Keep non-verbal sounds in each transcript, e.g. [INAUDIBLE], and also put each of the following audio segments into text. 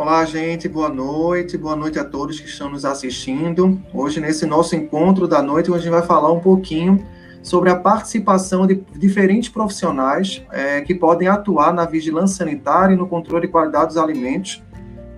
Olá, gente, boa noite, boa noite a todos que estão nos assistindo. Hoje, nesse nosso encontro da noite, a gente vai falar um pouquinho sobre a participação de diferentes profissionais é, que podem atuar na vigilância sanitária e no controle de qualidade dos alimentos,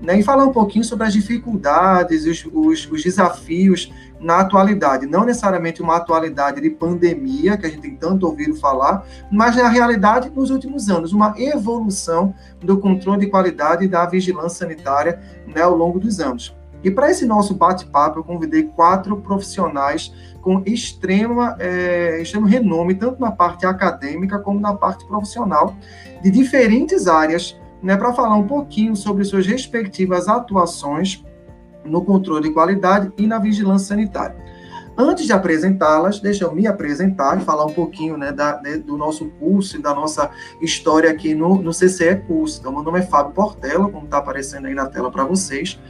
né, e falar um pouquinho sobre as dificuldades, os, os, os desafios na atualidade, não necessariamente uma atualidade de pandemia, que a gente tem tanto ouvido falar, mas na realidade nos últimos anos, uma evolução do controle de qualidade e da vigilância sanitária né, ao longo dos anos. E para esse nosso bate-papo, eu convidei quatro profissionais com extrema, é, extremo renome, tanto na parte acadêmica como na parte profissional, de diferentes áreas, né, para falar um pouquinho sobre suas respectivas atuações no controle de qualidade e na vigilância sanitária. Antes de apresentá-las, deixa eu me apresentar e falar um pouquinho né, da, né, do nosso curso e da nossa história aqui no, no CCE Curso. Então, meu nome é Fábio Portela, como está aparecendo aí na tela para vocês.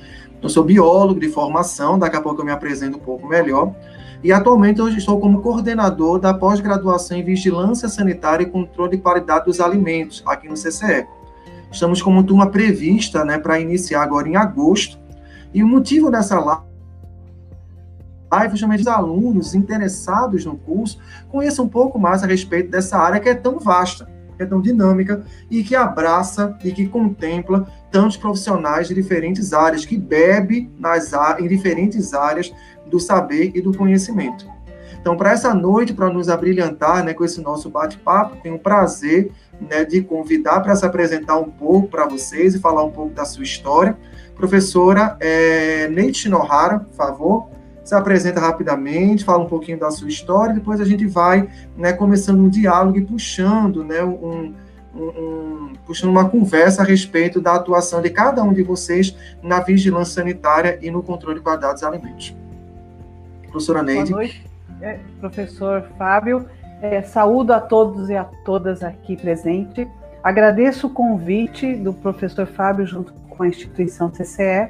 Eu sou biólogo de formação, daqui a pouco eu me apresento um pouco melhor. E atualmente eu estou como coordenador da pós-graduação em Vigilância Sanitária e Controle de Qualidade dos Alimentos, aqui no CCE. Estamos com uma turma prevista né, para iniciar agora em agosto, e o motivo dessa live é justamente os alunos interessados no curso conheçam um pouco mais a respeito dessa área que é tão vasta, que é tão dinâmica e que abraça e que contempla tantos profissionais de diferentes áreas, que bebe nas, em diferentes áreas do saber e do conhecimento. Então, para essa noite, para nos abrilhantar né, com esse nosso bate-papo, tenho o prazer né, de convidar para se apresentar um pouco para vocês e falar um pouco da sua história. Professora é, Neite Shinohara, por favor, se apresenta rapidamente, fala um pouquinho da sua história, depois a gente vai né, começando um diálogo e puxando, né, um, um, um, puxando uma conversa a respeito da atuação de cada um de vocês na vigilância sanitária e no controle de qualidade dos alimentos. Professora Neide. Boa noite, é, professor Fábio. É, saúdo a todos e a todas aqui presentes. Agradeço o convite do professor Fábio junto com a instituição CCE,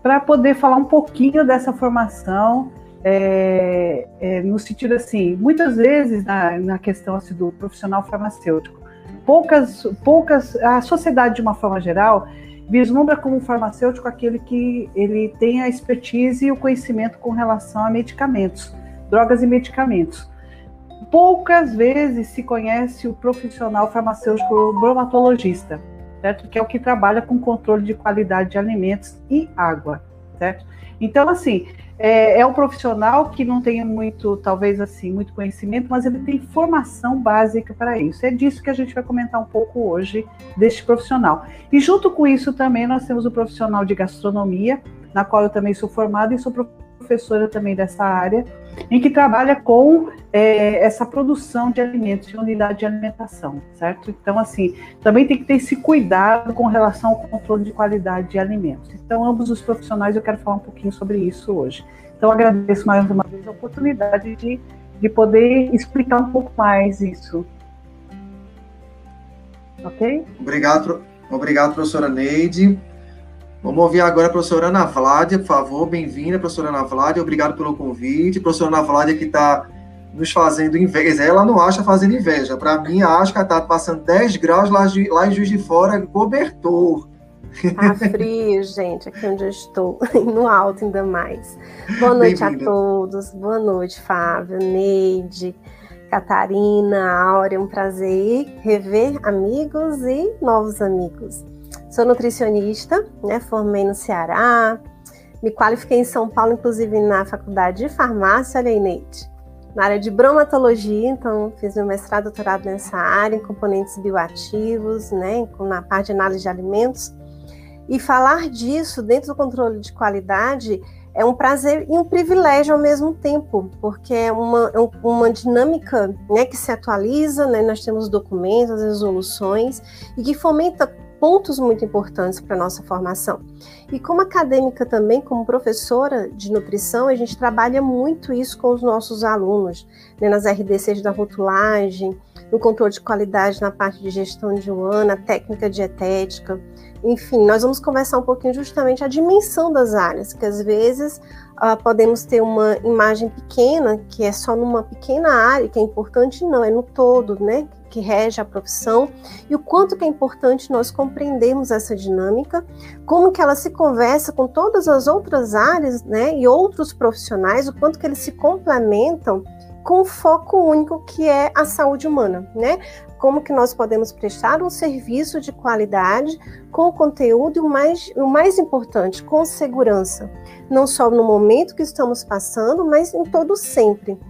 para poder falar um pouquinho dessa formação, é, é, no sentido assim, muitas vezes na, na questão assim, do profissional farmacêutico, poucas, poucas, a sociedade de uma forma geral vislumbra como farmacêutico aquele que ele tem a expertise e o conhecimento com relação a medicamentos, drogas e medicamentos. Poucas vezes se conhece o profissional farmacêutico bromatologista certo? Que é o que trabalha com controle de qualidade de alimentos e água, certo? Então, assim, é, é um profissional que não tem muito, talvez assim, muito conhecimento, mas ele tem formação básica para isso. É disso que a gente vai comentar um pouco hoje deste profissional. E junto com isso também nós temos o profissional de gastronomia, na qual eu também sou formada e sou professora também dessa área, em que trabalha com é, essa produção de alimentos, de unidade de alimentação, certo? Então, assim, também tem que ter esse cuidado com relação ao controle de qualidade de alimentos. Então, ambos os profissionais, eu quero falar um pouquinho sobre isso hoje. Então, agradeço mais uma vez a oportunidade de, de poder explicar um pouco mais isso. Ok? Obrigado, obrigado professora Neide. Vamos ouvir agora a professora Ana Vládia, por favor. Bem-vinda, professora Ana Vládia. Obrigado pelo convite. Professora Ana Vládia que está nos fazendo inveja. Ela não acha fazendo inveja. Para mim, acho que está passando 10 graus lá, lá em Juiz de Fora, cobertor. Tá frio, [LAUGHS] gente, aqui onde eu estou, [LAUGHS] no alto ainda mais. Boa noite a todos, boa noite, Fábio, Neide, Catarina, Áurea, um prazer rever amigos e novos amigos. Sou nutricionista, né? Formei no Ceará, me qualifiquei em São Paulo, inclusive na faculdade de farmácia, olha aí, Neide, na área de bromatologia, então fiz meu mestrado, doutorado nessa área, em componentes bioativos, né? Na parte de análise de alimentos. E falar disso dentro do controle de qualidade é um prazer e um privilégio ao mesmo tempo, porque é uma, é uma dinâmica né, que se atualiza, né, nós temos documentos, resoluções, e que fomenta pontos muito importantes para a nossa formação. E como acadêmica também, como professora de nutrição, a gente trabalha muito isso com os nossos alunos, né, nas RDCs da rotulagem, no controle de qualidade na parte de gestão de um ano, a técnica dietética. enfim, nós vamos conversar um pouquinho justamente a dimensão das áreas, que às vezes uh, podemos ter uma imagem pequena, que é só numa pequena área, que é importante, não, é no todo, né? Que rege a profissão, e o quanto que é importante nós compreendermos essa dinâmica, como que ela se conversa com todas as outras áreas, né? E outros profissionais, o quanto que eles se complementam com o foco único que é a saúde humana, né? Como que nós podemos prestar um serviço de qualidade com conteúdo e o mais, o mais importante, com segurança, não só no momento que estamos passando, mas em todo sempre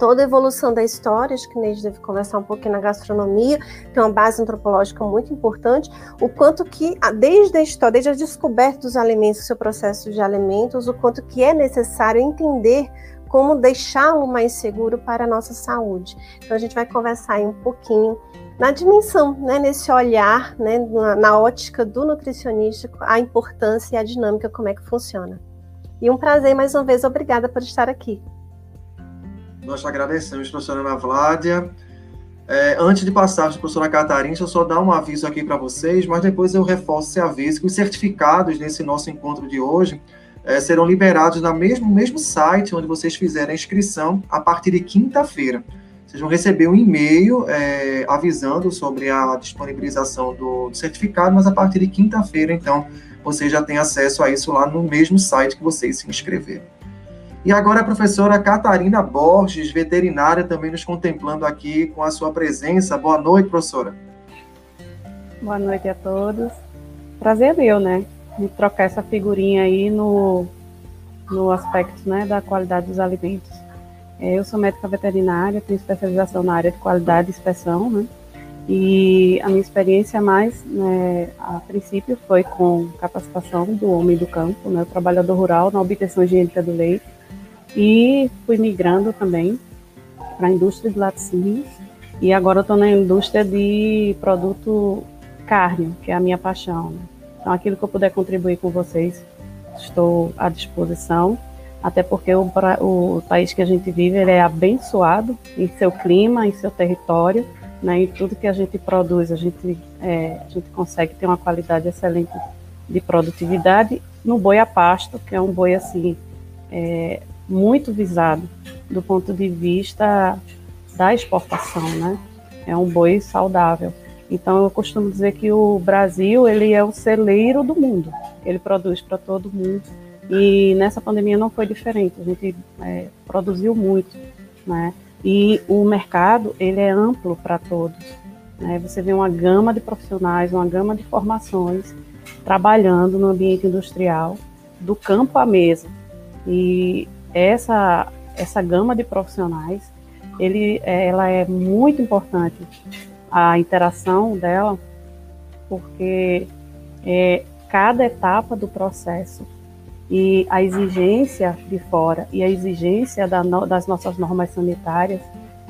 toda a evolução da história, acho que o Neide deve conversar um pouquinho na gastronomia, tem uma base antropológica muito importante, o quanto que, desde a história, desde a descoberta dos alimentos, seu processo de alimentos, o quanto que é necessário entender como deixá-lo mais seguro para a nossa saúde. Então a gente vai conversar aí um pouquinho na dimensão, né, nesse olhar, né, na, na ótica do nutricionista, a importância e a dinâmica, como é que funciona. E um prazer mais uma vez, obrigada por estar aqui. Nós te agradecemos, professora Ana Vládia. É, antes de passar para a professora Catarina, deixa eu só dar um aviso aqui para vocês, mas depois eu reforço esse aviso que os certificados nesse nosso encontro de hoje é, serão liberados no mesmo, mesmo site onde vocês fizeram a inscrição a partir de quinta-feira. Vocês vão receber um e-mail é, avisando sobre a disponibilização do, do certificado, mas a partir de quinta-feira, então, vocês já têm acesso a isso lá no mesmo site que vocês se inscreveram. E agora a professora Catarina Borges, veterinária, também nos contemplando aqui com a sua presença. Boa noite, professora. Boa noite a todos. Prazer meu, né? de trocar essa figurinha aí no, no aspecto né, da qualidade dos alimentos. É, eu sou médica veterinária, tenho especialização na área de qualidade e inspeção, né? E a minha experiência mais, né, a princípio, foi com capacitação do homem do campo, né, o trabalhador rural na obtenção higiênica do leite. E fui migrando também para a indústria de laticínios. E agora estou na indústria de produto carne, que é a minha paixão. Né? Então, aquilo que eu puder contribuir com vocês, estou à disposição, até porque o, o país que a gente vive ele é abençoado em seu clima, em seu território, né, em tudo que a gente produz, a gente, é, a gente consegue ter uma qualidade excelente de produtividade no boi a pasto, que é um boi assim é, muito visado do ponto de vista da exportação, né? É um boi saudável. Então eu costumo dizer que o Brasil ele é o celeiro do mundo. Ele produz para todo mundo e nessa pandemia não foi diferente. A gente é, produziu muito, né? E o mercado ele é amplo para todos. Né? Você vê uma gama de profissionais, uma gama de formações trabalhando no ambiente industrial, do campo à mesa. E essa essa gama de profissionais, ele, ela é muito importante a interação dela, porque é, cada etapa do processo e a exigência de fora e a exigência da no, das nossas normas sanitárias,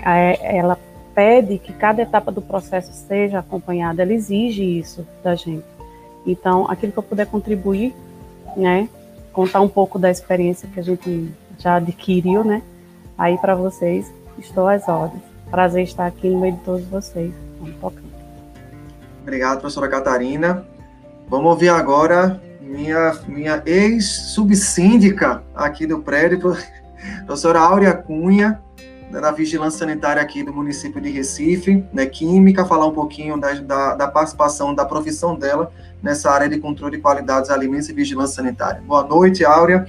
é, ela pede que cada etapa do processo seja acompanhada, ela exige isso da gente. Então, aquilo que eu puder contribuir, né, contar um pouco da experiência que a gente já adquiriu, né, aí para vocês, estou às ordens. Prazer estar aqui no meio de todos vocês. Obrigado, professora Catarina. Vamos ouvir agora minha, minha ex-subsíndica aqui do prédio, [LAUGHS] professora Áurea Cunha, da Vigilância Sanitária aqui do município de Recife, né, Química, falar um pouquinho da, da, da, participação da profissão dela nessa área de controle de qualidade dos alimentos e vigilância sanitária. Boa noite, Áurea.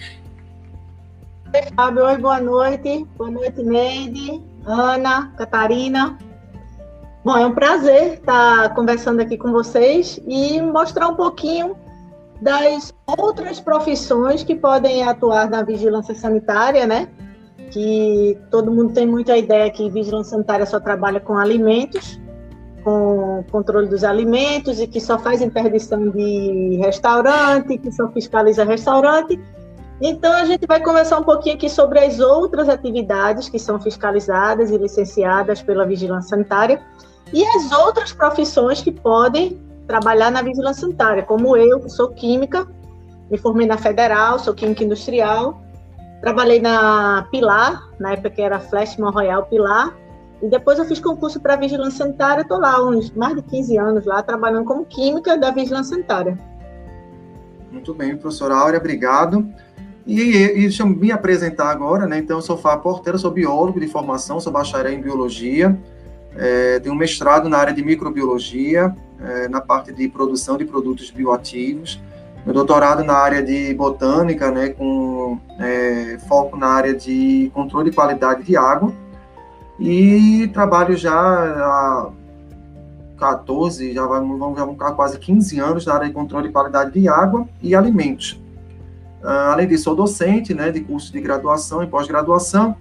Oi, Fábio. Oi, boa noite. Boa noite, Neide, Ana, Catarina. Bom, é um prazer estar conversando aqui com vocês e mostrar um pouquinho das outras profissões que podem atuar na vigilância sanitária, né? Que todo mundo tem muita ideia que vigilância sanitária só trabalha com alimentos, com controle dos alimentos e que só faz interdição de restaurante, que só fiscaliza restaurante. Então, a gente vai conversar um pouquinho aqui sobre as outras atividades que são fiscalizadas e licenciadas pela vigilância sanitária e as outras profissões que podem trabalhar na vigilância sanitária, como eu, que sou química, me formei na Federal, sou química industrial, trabalhei na Pilar, na época que era Flash Royal Pilar, E depois eu fiz concurso para vigilância sanitária, estou lá uns mais de 15 anos lá, trabalhando como química da vigilância sanitária. Muito bem, professora Áurea, obrigado. E, e me apresentar agora, né? Então, eu sou Fábio Porteira, sou biólogo de formação, sou bacharel em biologia, é, tenho um mestrado na área de microbiologia, é, na parte de produção de produtos bioativos, meu doutorado na área de botânica, né, com é, foco na área de controle de qualidade de água, e trabalho já há 14, já, vamos, já vão ficar quase 15 anos na área de controle de qualidade de água e alimentos. Uh, além disso, sou docente né, de curso de graduação e pós-graduação.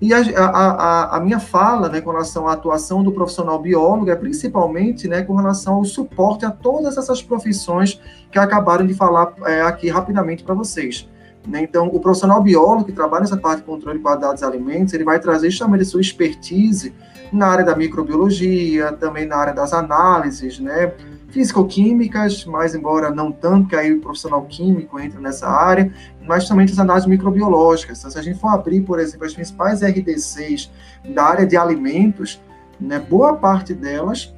E a, a, a, minha fala né, com relação à atuação do profissional biólogo é principalmente né, com relação ao suporte a todas essas profissões que acabaram de falar é, aqui rapidamente para vocês. Né? Então, o profissional biólogo que trabalha nessa parte de controle de qualidade dos alimentos, ele vai trazer justamente sua expertise na área da microbiologia, também na área das análises, né? Físico-químicas, mas embora não tanto, que aí o profissional químico entra nessa área, mas também as análises microbiológicas. Então, se a gente for abrir, por exemplo, as principais RDCs da área de alimentos, né, boa parte delas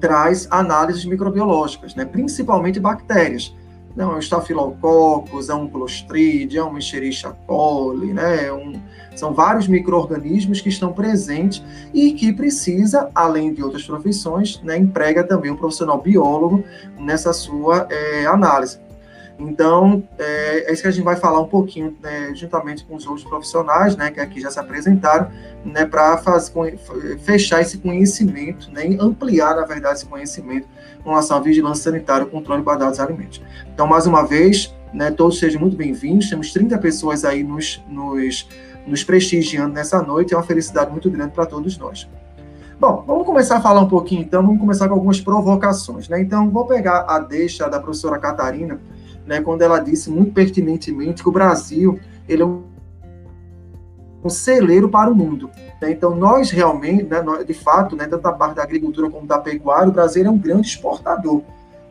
traz análises microbiológicas, né, principalmente bactérias. Não, é um Staphylococcus, é um Clostridium, é um Escherichia coli, né, é um são vários micro-organismos que estão presentes e que precisa, além de outras profissões, né, emprega também um profissional biólogo nessa sua é, análise. Então, é, é, isso que a gente vai falar um pouquinho, né, juntamente com os outros profissionais, né, que aqui já se apresentaram, né, para fechar esse conhecimento, né, ampliar, na verdade, esse conhecimento com relação à vigilância sanitária e controle de qualidade dos alimentos. Então, mais uma vez, né, todos sejam muito bem-vindos, temos 30 pessoas aí nos, nos nos prestigiando nessa noite. É uma felicidade muito grande para todos nós. Bom, vamos começar a falar um pouquinho então, vamos começar com algumas provocações, né? Então, vou pegar a deixa da professora Catarina, né, quando ela disse muito pertinentemente que o Brasil, ele é um, celeiro para o mundo. Né? Então, nós realmente, né, de fato, né, tanto da parte da agricultura como da pecuária, o Brasil é um grande exportador,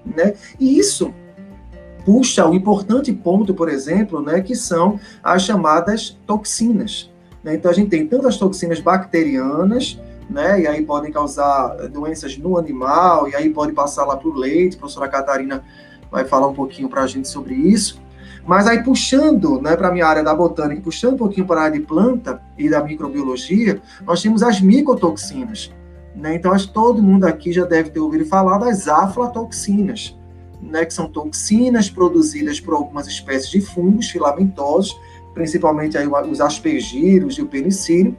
né? E isso puxa o importante ponto, por exemplo, né, que são as chamadas toxinas. Né? Então, a gente tem tantas toxinas bacterianas, né, e aí podem causar doenças no animal, e aí pode passar lá para o leite. A professora Catarina vai falar um pouquinho para a gente sobre isso. Mas aí, puxando né, para a minha área da botânica, puxando um pouquinho para a área de planta e da microbiologia, nós temos as micotoxinas. Né? Então, acho que todo mundo aqui já deve ter ouvido falar das aflatoxinas né, que são toxinas produzidas por algumas espécies de fungos filamentosos, principalmente aí os aspergilos e o penicílio,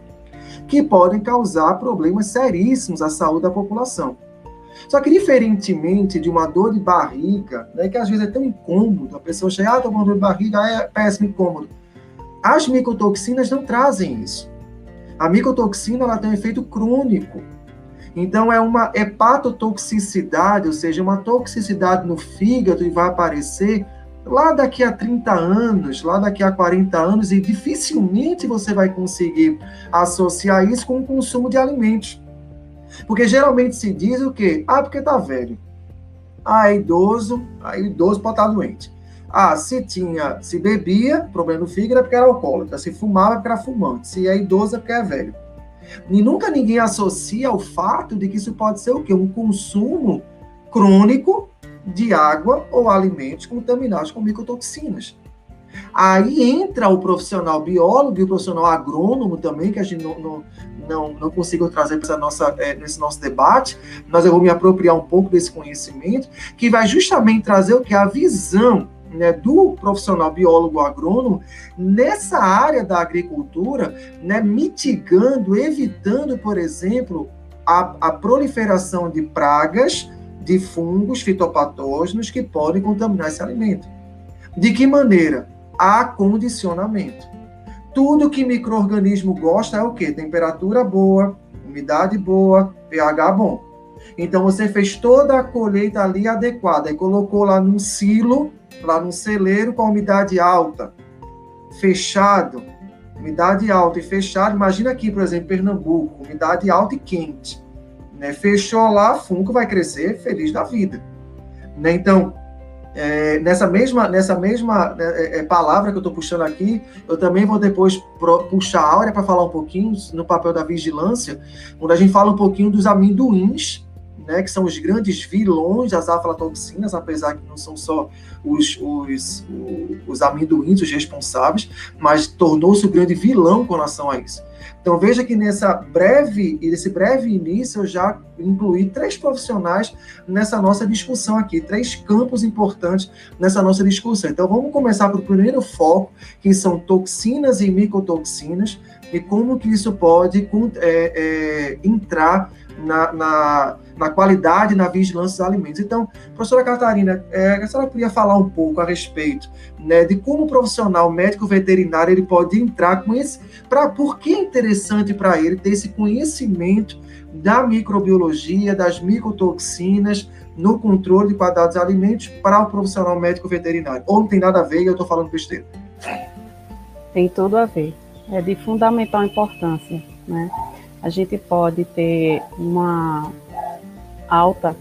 que podem causar problemas seríssimos à saúde da população. Só que, diferentemente de uma dor de barriga, né, que às vezes é tão incômodo, a pessoa chega, ah, estou com dor de barriga, é péssimo, incômodo. As micotoxinas não trazem isso. A micotoxina ela tem um efeito crônico, então, é uma hepatotoxicidade, ou seja, uma toxicidade no fígado e vai aparecer lá daqui a 30 anos, lá daqui a 40 anos, e dificilmente você vai conseguir associar isso com o consumo de alimentos. Porque geralmente se diz o quê? Ah, porque tá velho. Ah, é idoso, aí idoso pode estar doente. Ah, se tinha, se bebia, problema no fígado é porque era alcoólatra. Se fumava é porque era fumante. Se é idoso é porque é velho. E nunca ninguém associa o fato de que isso pode ser o quê? Um consumo crônico de água ou alimentos contaminados com micotoxinas. Aí entra o profissional biólogo e o profissional agrônomo também, que a gente não, não, não, não consigo trazer para nossa, é, nesse nosso debate, mas eu vou me apropriar um pouco desse conhecimento, que vai justamente trazer o que? A visão né, do profissional biólogo agrônomo nessa área da agricultura, né, mitigando, evitando, por exemplo, a, a proliferação de pragas, de fungos fitopatógenos que podem contaminar esse alimento. De que maneira? Acondicionamento. Tudo que microorganismo gosta é o quê? Temperatura boa, umidade boa, pH bom. Então você fez toda a colheita ali adequada e colocou lá num silo lá num celeiro com umidade alta, fechado, umidade alta e fechado. Imagina aqui, por exemplo, Pernambuco, umidade alta e quente. Né? Fechou lá, fungo vai crescer feliz da vida. Né? Então, é, nessa mesma, nessa mesma né, é, é, palavra que eu estou puxando aqui, eu também vou depois pro, puxar a Áurea para falar um pouquinho no papel da vigilância, onde a gente fala um pouquinho dos amendoins, né, que são os grandes vilões das aflatoxinas, apesar que não são só os, os, os amendoins os responsáveis, mas tornou-se o grande vilão com relação a isso. Então veja que nessa breve, nesse breve início eu já incluí três profissionais nessa nossa discussão aqui, três campos importantes nessa nossa discussão. Então vamos começar pelo primeiro foco, que são toxinas e micotoxinas, e como que isso pode é, é, entrar na, na, na, qualidade, na vigilância dos alimentos. Então, professora Catarina, é, a senhora podia falar um pouco a respeito né, de como o profissional médico veterinário ele pode entrar com esse, para por que é interessante para ele ter esse conhecimento da microbiologia, das micotoxinas, no controle de qualidade dos alimentos para o profissional médico veterinário? Ou não tem nada a ver e eu estou falando besteira? Tem tudo a ver. É de fundamental importância, né? A gente pode ter uma alta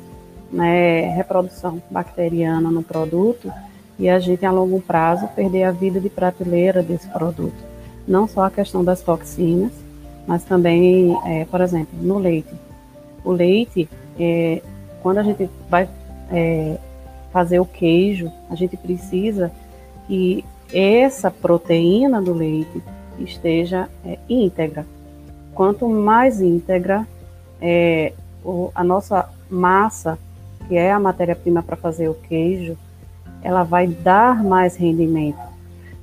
né, reprodução bacteriana no produto e a gente, a longo prazo, perder a vida de prateleira desse produto. Não só a questão das toxinas, mas também, é, por exemplo, no leite. O leite, é, quando a gente vai é, fazer o queijo, a gente precisa que essa proteína do leite esteja é, íntegra quanto mais íntegra é, o, a nossa massa, que é a matéria-prima para fazer o queijo, ela vai dar mais rendimento.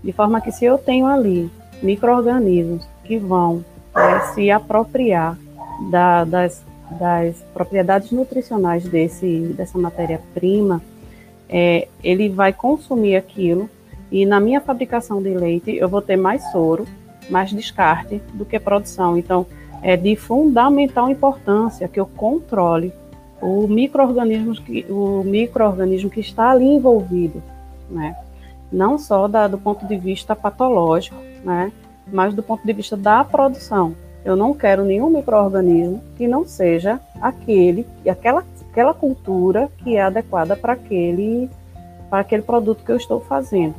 De forma que se eu tenho ali micro-organismos que vão é, se apropriar da, das, das propriedades nutricionais desse, dessa matéria-prima, é, ele vai consumir aquilo e na minha fabricação de leite eu vou ter mais soro, mais descarte do que produção. Então, é de fundamental importância que eu controle o microorganismo que o microorganismo que está ali envolvido, né? Não só da, do ponto de vista patológico, né? Mas do ponto de vista da produção. Eu não quero nenhum microorganismo que não seja aquele, aquela, aquela cultura que é adequada para aquele, para aquele produto que eu estou fazendo,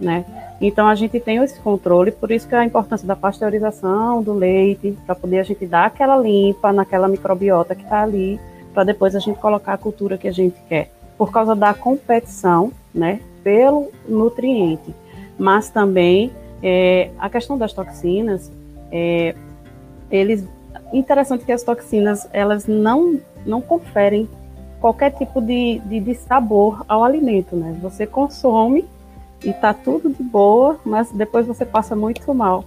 né? Então a gente tem esse controle, por isso que a importância da pasteurização do leite, para poder a gente dar aquela limpa naquela microbiota que está ali, para depois a gente colocar a cultura que a gente quer. Por causa da competição, né, pelo nutriente. Mas também é, a questão das toxinas, é, eles, interessante que as toxinas elas não não conferem qualquer tipo de, de, de sabor ao alimento, né? Você consome e tá tudo de boa, mas depois você passa muito mal.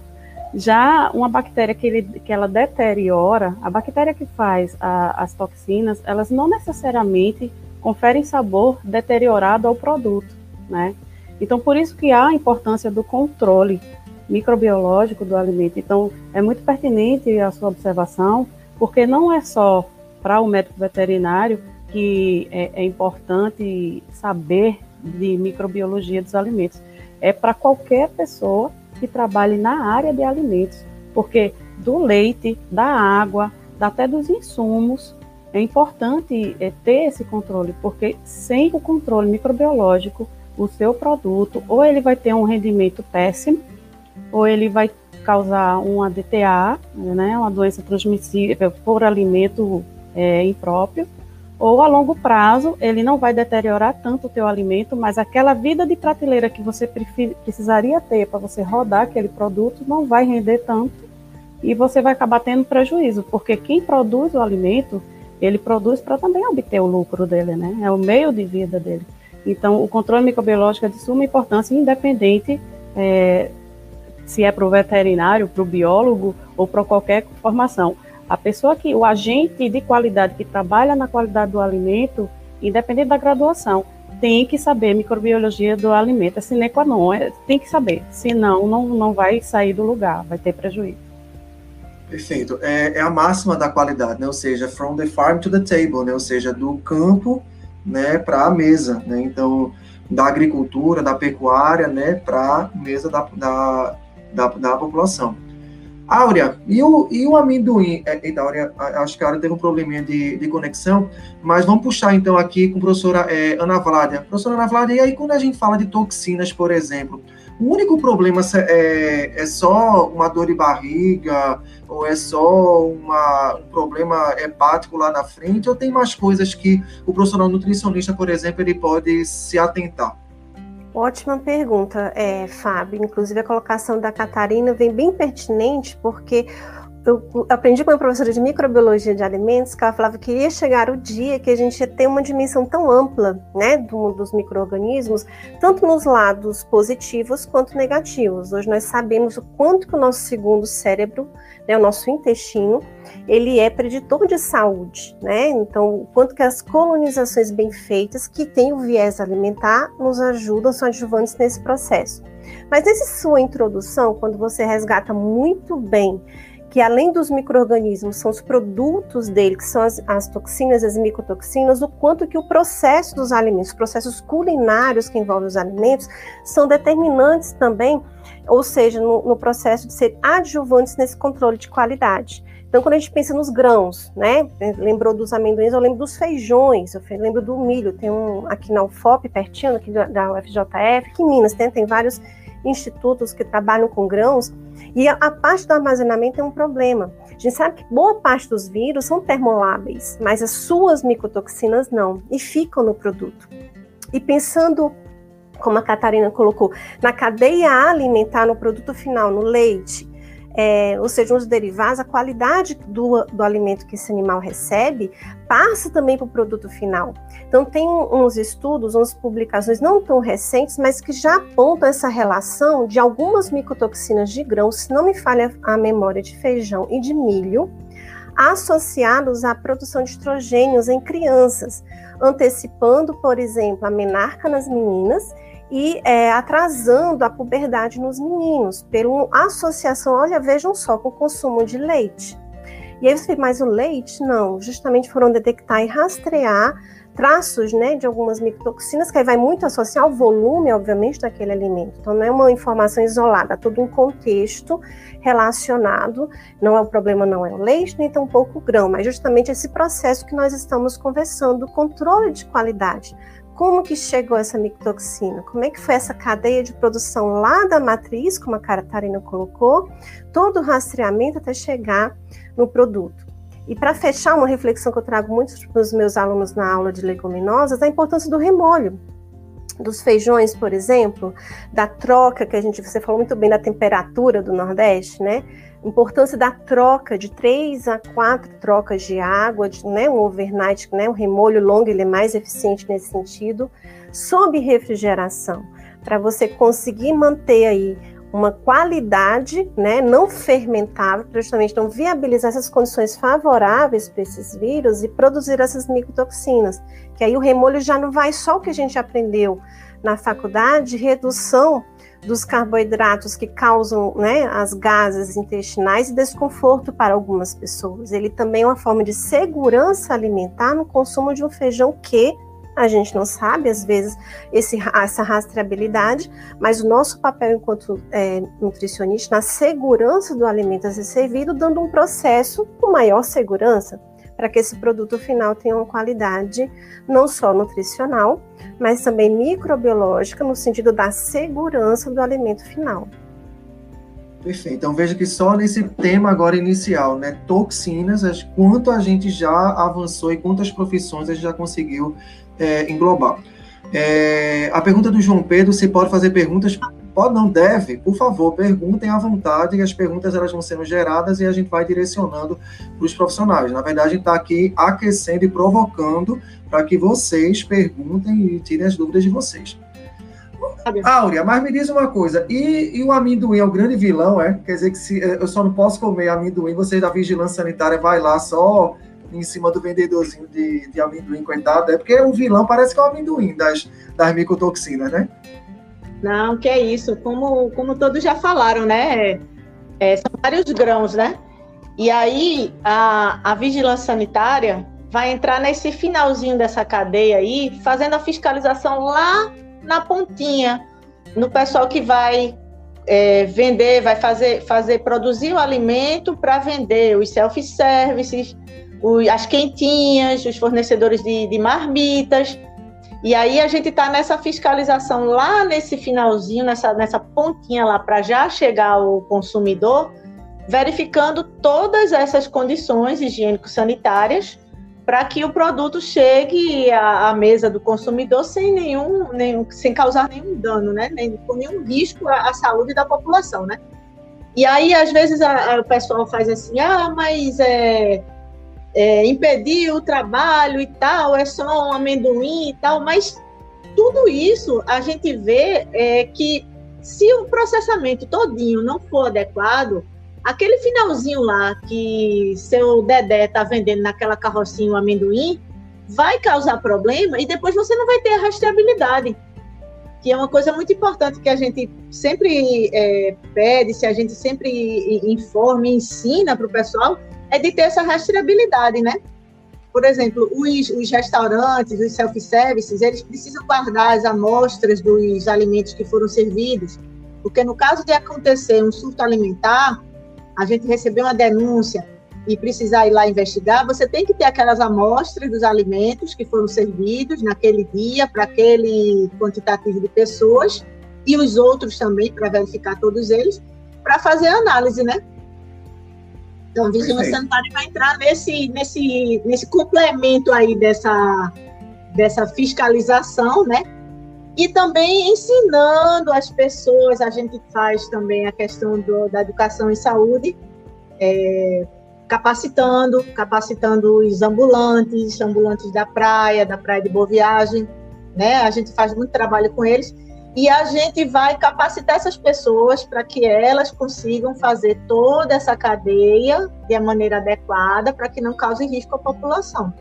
Já uma bactéria que, ele, que ela deteriora, a bactéria que faz a, as toxinas, elas não necessariamente conferem sabor deteriorado ao produto, né? Então, por isso que há a importância do controle microbiológico do alimento. Então, é muito pertinente a sua observação, porque não é só para o médico veterinário que é, é importante saber de microbiologia dos alimentos. É para qualquer pessoa que trabalhe na área de alimentos, porque do leite, da água, até dos insumos, é importante é, ter esse controle, porque sem o controle microbiológico, o seu produto, ou ele vai ter um rendimento péssimo, ou ele vai causar uma DTA, né, uma doença transmissível por alimento é, impróprio, ou a longo prazo ele não vai deteriorar tanto o teu alimento, mas aquela vida de prateleira que você precisaria ter para você rodar aquele produto não vai render tanto e você vai acabar tendo prejuízo, porque quem produz o alimento, ele produz para também obter o lucro dele, né? É o meio de vida dele. Então, o controle microbiológico é de suma importância, independente é, se é para o veterinário, para o biólogo ou para qualquer formação. A pessoa que, o agente de qualidade que trabalha na qualidade do alimento, independente da graduação, tem que saber microbiologia do alimento, é sine qua non, é, tem que saber, senão não, não vai sair do lugar, vai ter prejuízo. Perfeito, é, é a máxima da qualidade, né? ou seja, from the farm to the table, né? ou seja, do campo né, para a mesa, né? então, da agricultura, da pecuária, né, para a mesa da, da, da, da população. Áurea, e o, e o amendoim? É, eita, Áurea, acho que a Áurea teve um probleminha de, de conexão, mas vamos puxar então aqui com a professora é, Ana Vládia. Professora Ana Vládia, e aí quando a gente fala de toxinas, por exemplo, o único problema é, é só uma dor de barriga, ou é só uma, um problema hepático lá na frente, ou tem mais coisas que o profissional nutricionista, por exemplo, ele pode se atentar? Ótima pergunta, é, Fábio. Inclusive, a colocação da Catarina vem bem pertinente, porque eu aprendi com uma professora de microbiologia de alimentos que ela falava que ia chegar o dia que a gente ia ter uma dimensão tão ampla, né, do, dos micro-organismos, tanto nos lados positivos quanto negativos. Hoje nós sabemos o quanto que o nosso segundo cérebro, né, o nosso intestino, ele é preditor de saúde, né? Então, o quanto que as colonizações bem feitas, que têm o viés alimentar, nos ajudam, são adjuvantes nesse processo. Mas nessa sua introdução, quando você resgata muito bem que além dos micro-organismos, são os produtos dele, que são as, as, toxinas, as micotoxinas, o quanto que o processo dos alimentos, os processos culinários que envolvem os alimentos, são determinantes também, ou seja, no, no processo de ser adjuvantes nesse controle de qualidade. Então, quando a gente pensa nos grãos, né? Lembrou dos amendoins, eu lembro dos feijões, eu lembro do milho. Tem um aqui na UFOP, pertinho, aqui da UFJF, que em Minas tem, tem vários institutos que trabalham com grãos, e a, a, parte do armazenamento é um problema. A gente sabe que boa parte dos vírus são termoláveis, mas as suas micotoxinas não, e ficam no produto. E pensando, como a Catarina colocou, na cadeia alimentar, no produto final, no leite, é, ou seja, os derivados, a qualidade do, do alimento que esse animal recebe passa também para o produto final. Então, tem uns estudos, umas publicações não tão recentes, mas que já apontam essa relação de algumas micotoxinas de grãos, se não me falha a memória de feijão e de milho, associados à produção de estrogênios em crianças, antecipando, por exemplo, a menarca nas meninas e é, atrasando a puberdade nos meninos, pela associação, olha, vejam só, com o consumo de leite. E aí você mas o leite? Não, justamente foram detectar e rastrear traços né, de algumas micotoxinas, que aí vai muito associar ao volume, obviamente, daquele alimento. Então, não é uma informação isolada, é todo um contexto relacionado. Não é o problema, não é o leite, nem tampouco o grão, mas justamente esse processo que nós estamos conversando, controle de qualidade como que chegou essa micotoxina? Como é que foi essa cadeia de produção lá da matriz, como a Catarina colocou, todo o rastreamento até chegar no produto. E para fechar, uma reflexão que eu trago muito para os meus alunos na aula de leguminosas, a importância do remolho. Dos feijões, por exemplo, da troca que a gente, você falou muito bem da temperatura do Nordeste, né? importância da troca de três a quatro trocas de água, de, né, um overnight, né, um remolho longo, ele é mais eficiente nesse sentido, sob refrigeração, para você conseguir manter aí uma qualidade, né, não fermentável, para justamente não viabilizar essas condições favoráveis para esses vírus e produzir essas micotoxinas, que aí o remolho já não vai só o que a gente aprendeu na faculdade, redução dos carboidratos que causam né, as gases intestinais e desconforto para algumas pessoas. Ele também é uma forma de segurança alimentar no consumo de um feijão que a gente não sabe, às vezes, esse, essa rastreabilidade, mas o nosso papel enquanto é, nutricionista na segurança do alimento a ser servido, dando um processo com maior segurança para que esse produto final tenha uma qualidade não só nutricional, mas também microbiológica, no sentido da segurança do alimento final. Perfeito. Então veja que só nesse tema agora inicial, né, toxinas, quanto a gente já avançou e quantas profissões a gente já conseguiu é, englobar. É, a pergunta do João Pedro, se pode fazer perguntas Pode, não deve, por favor, perguntem à vontade, e as perguntas elas vão sendo geradas e a gente vai direcionando para os profissionais. Na verdade, a gente está aqui aquecendo e provocando para que vocês perguntem e tirem as dúvidas de vocês. Áurea, mas me diz uma coisa, e, e, o amendoim é o grande vilão, é? Quer dizer que se eh, eu só não posso comer amendoim, você da vigilância sanitária vai lá só em cima do vendedorzinho de, de amendoim, coitado, é porque o vilão parece que é o amendoim das, das micotoxinas, né? Não, que é isso. Como, como todos já falaram, né? É, são vários grãos, né? E aí a, a vigilância sanitária vai entrar nesse finalzinho dessa cadeia aí, fazendo a fiscalização lá na pontinha, no pessoal que vai é, vender, vai fazer, fazer, produzir o alimento para vender os self-services, as quentinhas, os fornecedores de, de marmitas. E aí a gente está nessa fiscalização lá nesse finalzinho, nessa, nessa pontinha lá para já chegar ao consumidor, verificando todas essas condições higiênico-sanitárias para que o produto chegue à, à, mesa do consumidor sem nenhum, nenhum, sem causar nenhum dano, né? Nem, com nenhum risco à, à saúde da população, né? E aí, às vezes, a, a, o pessoal faz assim, ah, mas é, é, impedir o trabalho e tal, é só um amendoim e tal, mas tudo isso a gente vê é, que se o processamento todinho não for adequado, aquele finalzinho lá que seu Dedé está vendendo naquela carrocinha o amendoim, vai causar problema e depois você não vai ter a rastreabilidade, que é uma coisa muito importante que a gente sempre é, pede, se a gente sempre informa e ensina para o pessoal, é de ter essa rastreabilidade, né? Por exemplo, os, os restaurantes, os self-services, eles precisam guardar as amostras dos alimentos que foram servidos, porque no caso de acontecer um surto alimentar, a gente receber uma denúncia e precisar ir lá investigar, você tem que ter aquelas amostras dos alimentos que foram servidos naquele dia para aquele quantitativo de pessoas e os outros também para verificar todos eles para fazer análise, né? Então, vigilância sanitária vai entrar nesse, nesse, nesse complemento aí dessa, dessa fiscalização, né? E também ensinando as pessoas, a gente faz também a questão do, da educação em saúde, é, capacitando, capacitando os ambulantes, ambulantes da praia, da praia de Boa Viagem, né? A gente faz muito trabalho com eles e a gente vai capacitar essas pessoas para que elas consigam fazer toda essa cadeia de maneira adequada para que não cause risco à população.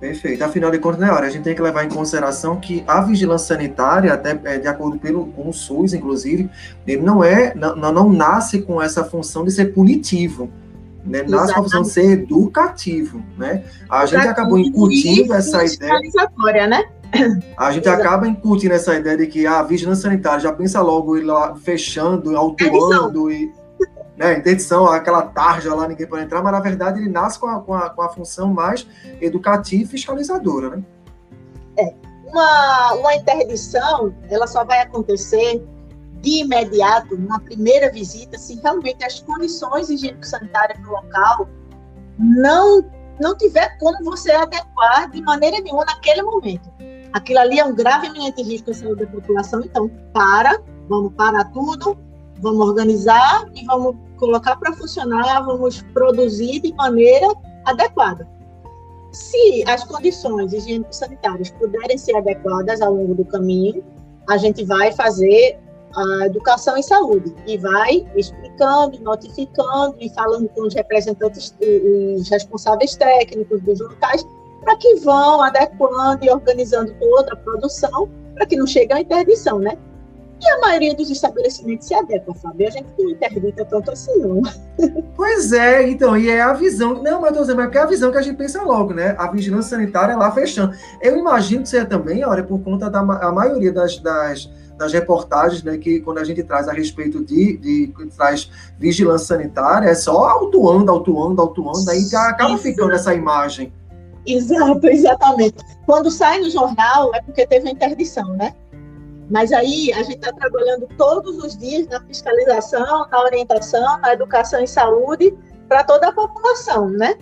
Perfeito. Afinal de contas, né, a gente tem que levar em consideração que a vigilância sanitária, até é, de acordo pelo, com o SUS, inclusive, ele não é, não, não nasce com essa função de ser punitivo. Né? Nasce com a função de ser educativo. Né? A gente acabou incutindo essa ideia. né? A gente Exato. acaba incutindo essa ideia de que a vigilância sanitária já pensa logo ele lá fechando, autuando e né, interdição, aquela tarja lá, ninguém pode entrar, mas na verdade ele nasce com a, com a, com a função mais educativa e fiscalizadora, né? É. Uma, uma interdição, ela só vai acontecer de imediato, numa primeira visita, se realmente as condições higiênico-sanitárias do local não, não tiver como você adequar de maneira nenhuma naquele momento aquilo ali é um grave iminente risco à saúde da população, então para, vamos parar tudo, vamos organizar e vamos colocar para funcionar, vamos produzir de maneira adequada. Se as condições higiênico-sanitárias puderem ser adequadas ao longo do caminho, a gente vai fazer a educação em saúde e vai explicando, notificando e falando com os representantes, os responsáveis técnicos dos locais para que vão adequando e organizando toda a produção para que não chegue à interdição, né? E a maioria dos estabelecimentos se adequa, Fábio. A gente não interdita tanto assim, não. Pois é, então, e é a visão. Não, mas eu tô dizendo, mas é a visão que a gente pensa logo, né? A vigilância sanitária lá fechando. Eu imagino que seja também, olha, por conta da a maioria das, das, das reportagens, né? Que quando a gente traz a respeito de, de traz vigilância sanitária, é só autuando, autuando, autuando, aí acaba ficando essa imagem [LAUGHS] Exato, exatamente. Quando sai no jornal é porque teve a interdição, né? Mas aí a gente está trabalhando todos os dias na fiscalização, na orientação, na educação em saúde para toda a população, né?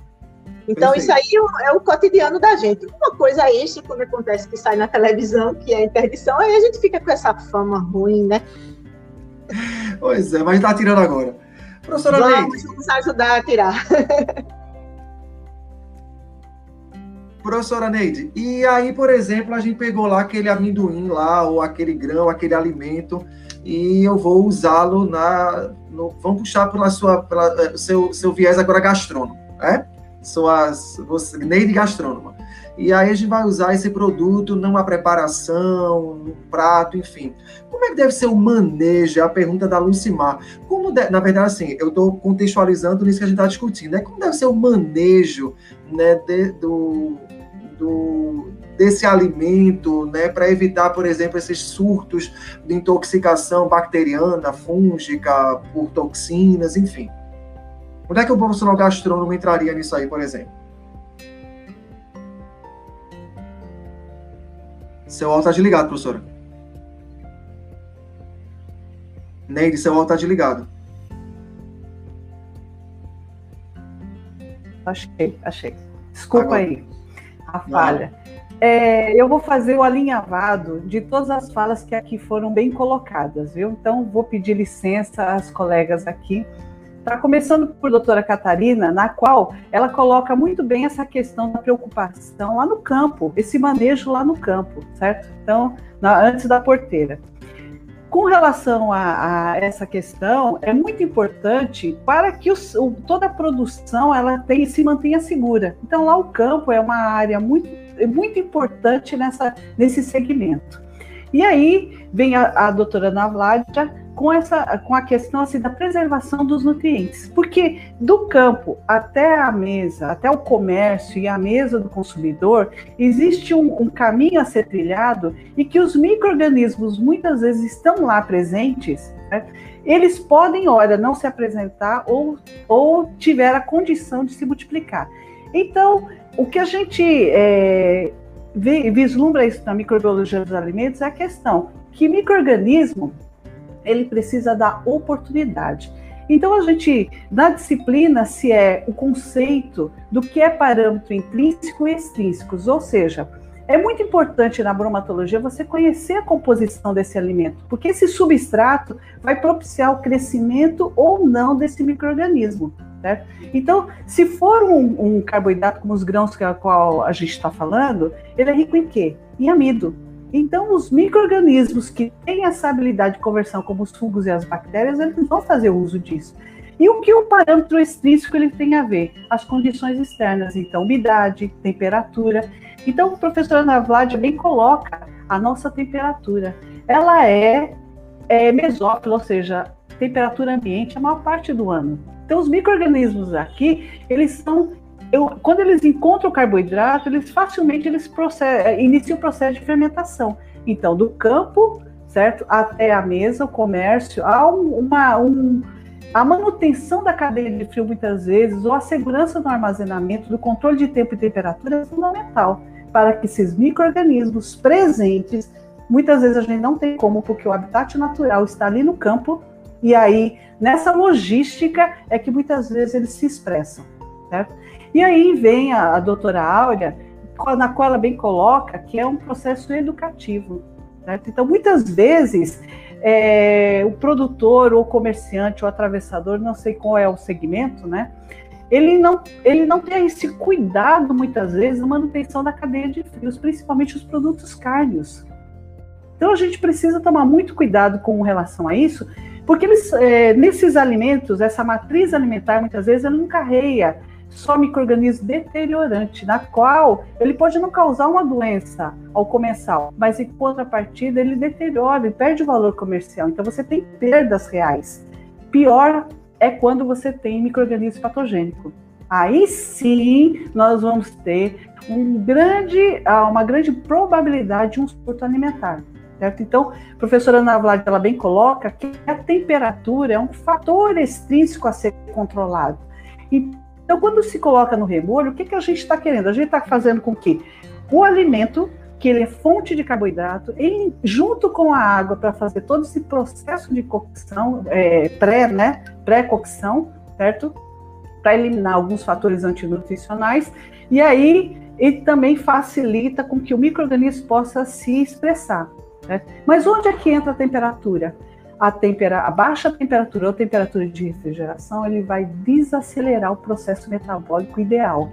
Então Perfeito. isso aí é o cotidiano da gente. Uma coisa extra quando acontece que sai na televisão, que é a interdição, aí a gente fica com essa fama ruim, né? Pois é, mas está tirando agora. Professora Vamos, Leite. Vamos ajudar a tirar. [LAUGHS] Professora Neide, e aí, por exemplo, a gente pegou lá aquele amendoim lá, ou aquele grão, aquele alimento, e eu vou usá-lo na. No, vamos puxar pela sua, pela, eh, seu, seu viés agora gastrônomo, né? Suas, você, Neide gastrônoma. E aí a gente vai usar esse produto numa preparação, num prato, enfim. Como é que deve ser o manejo? É a pergunta da Lucimar. Como de, na verdade, assim, eu estou contextualizando nisso que a gente está discutindo. Né? Como deve ser o manejo né, de, do, do, desse alimento, né, para evitar, por exemplo, esses surtos de intoxicação bacteriana, fúngica, por toxinas, enfim. Onde é que o profissional gastrônomo entraria nisso aí, por exemplo? Seu áudio está desligado, professora. Neide, seu áudio está desligado. Achei, achei. Desculpa Agora. aí a falha. É, eu vou fazer o alinhavado de todas as falas que aqui foram bem colocadas, viu? Então, vou pedir licença às colegas aqui. Tá começando por doutora Catarina, na qual ela coloca muito bem essa questão da preocupação lá no campo, esse manejo lá no campo, certo? Então, na, antes da porteira. Com relação a, a, essa questão, é muito importante para que os, o, toda a produção ela tem, se mantenha segura. Então, lá o campo é uma área muito, muito importante nessa, nesse segmento. E aí vem a, a doutora Navládia com essa com a questão assim da preservação dos nutrientes, porque do campo até a mesa, até o comércio e a mesa do consumidor, existe um, um caminho a ser trilhado e que os microrganismos muitas vezes estão lá presentes. Né? Eles podem, ora, não se apresentar ou, ou tiver a condição de se multiplicar. Então, o que a gente é, vislumbra isso na microbiologia dos alimentos é a questão que microorganismo ele precisa da oportunidade. Então, a gente, na disciplina, se é o conceito do que é parâmetro intrínseco e extrínsecos, ou seja, é muito importante na bromatologia você conhecer a composição desse alimento, porque esse substrato vai propiciar o crescimento ou não desse microorganismo. Certo? Então, se for um, um carboidrato como os grãos que a qual a gente está falando, ele é rico em quê? Em amido. Então, os micro-organismos que têm essa habilidade de conversão, como os fungos e as bactérias, eles vão fazer uso disso. E o que o parâmetro extrínseco ele tem a ver? As condições externas, então, umidade, temperatura. Então, o professor Ana Vlad bem coloca a nossa temperatura. Ela é, é mesófila, ou seja, temperatura ambiente a maior parte do ano. Então, os micro-organismos aqui, eles são eu, quando eles encontram o carboidrato, eles facilmente eles iniciam o processo de fermentação. Então, do campo, certo, até a mesa, o comércio, há uma, um, a manutenção da cadeia de frio muitas vezes, ou a segurança do armazenamento, do controle de tempo e temperatura é fundamental para que esses micro-organismos presentes, muitas vezes a gente não tem como, porque o habitat natural está ali no campo, e aí, nessa logística, é que muitas vezes eles se expressam, certo? E aí vem a, a doutora Áurea, na qual ela bem coloca que é um processo educativo. Certo? Então, muitas vezes, é, o produtor, ou comerciante, ou atravessador, não sei qual é o segmento, né? Ele não, ele não tem esse cuidado, muitas vezes, na manutenção da cadeia de frios, principalmente os produtos cárneos. Então, a gente precisa tomar muito cuidado com relação a isso, porque eles, é, nesses alimentos, essa matriz alimentar, muitas vezes, ela não carreia só microorganismo deteriorante, na qual ele pode não causar uma doença ao comensal, mas em contrapartida ele deteriora e perde o valor comercial. Então você tem perdas reais. Pior é quando você tem microorganismo patogênico. Aí sim nós vamos ter um grande, ah, uma grande probabilidade de um surto alimentar. Certo? Então, a professora Ana Vlad, ela bem coloca que a temperatura é um fator extrínseco a ser controlado. Então, quando se coloca no remolho, o que, que a gente está querendo? A gente está fazendo com que o alimento, que ele é fonte de carboidrato, em, junto com a água para fazer todo esse processo de cocção, é, pré, né, pré-cocção, certo? Para eliminar alguns fatores antinutricionais, e aí ele também facilita com que o microorganismo possa se expressar. Né? Mas onde é que entra a temperatura? a, tempera a baixa temperatura ou temperatura de refrigeração, ele vai desacelerar o processo metabólico ideal.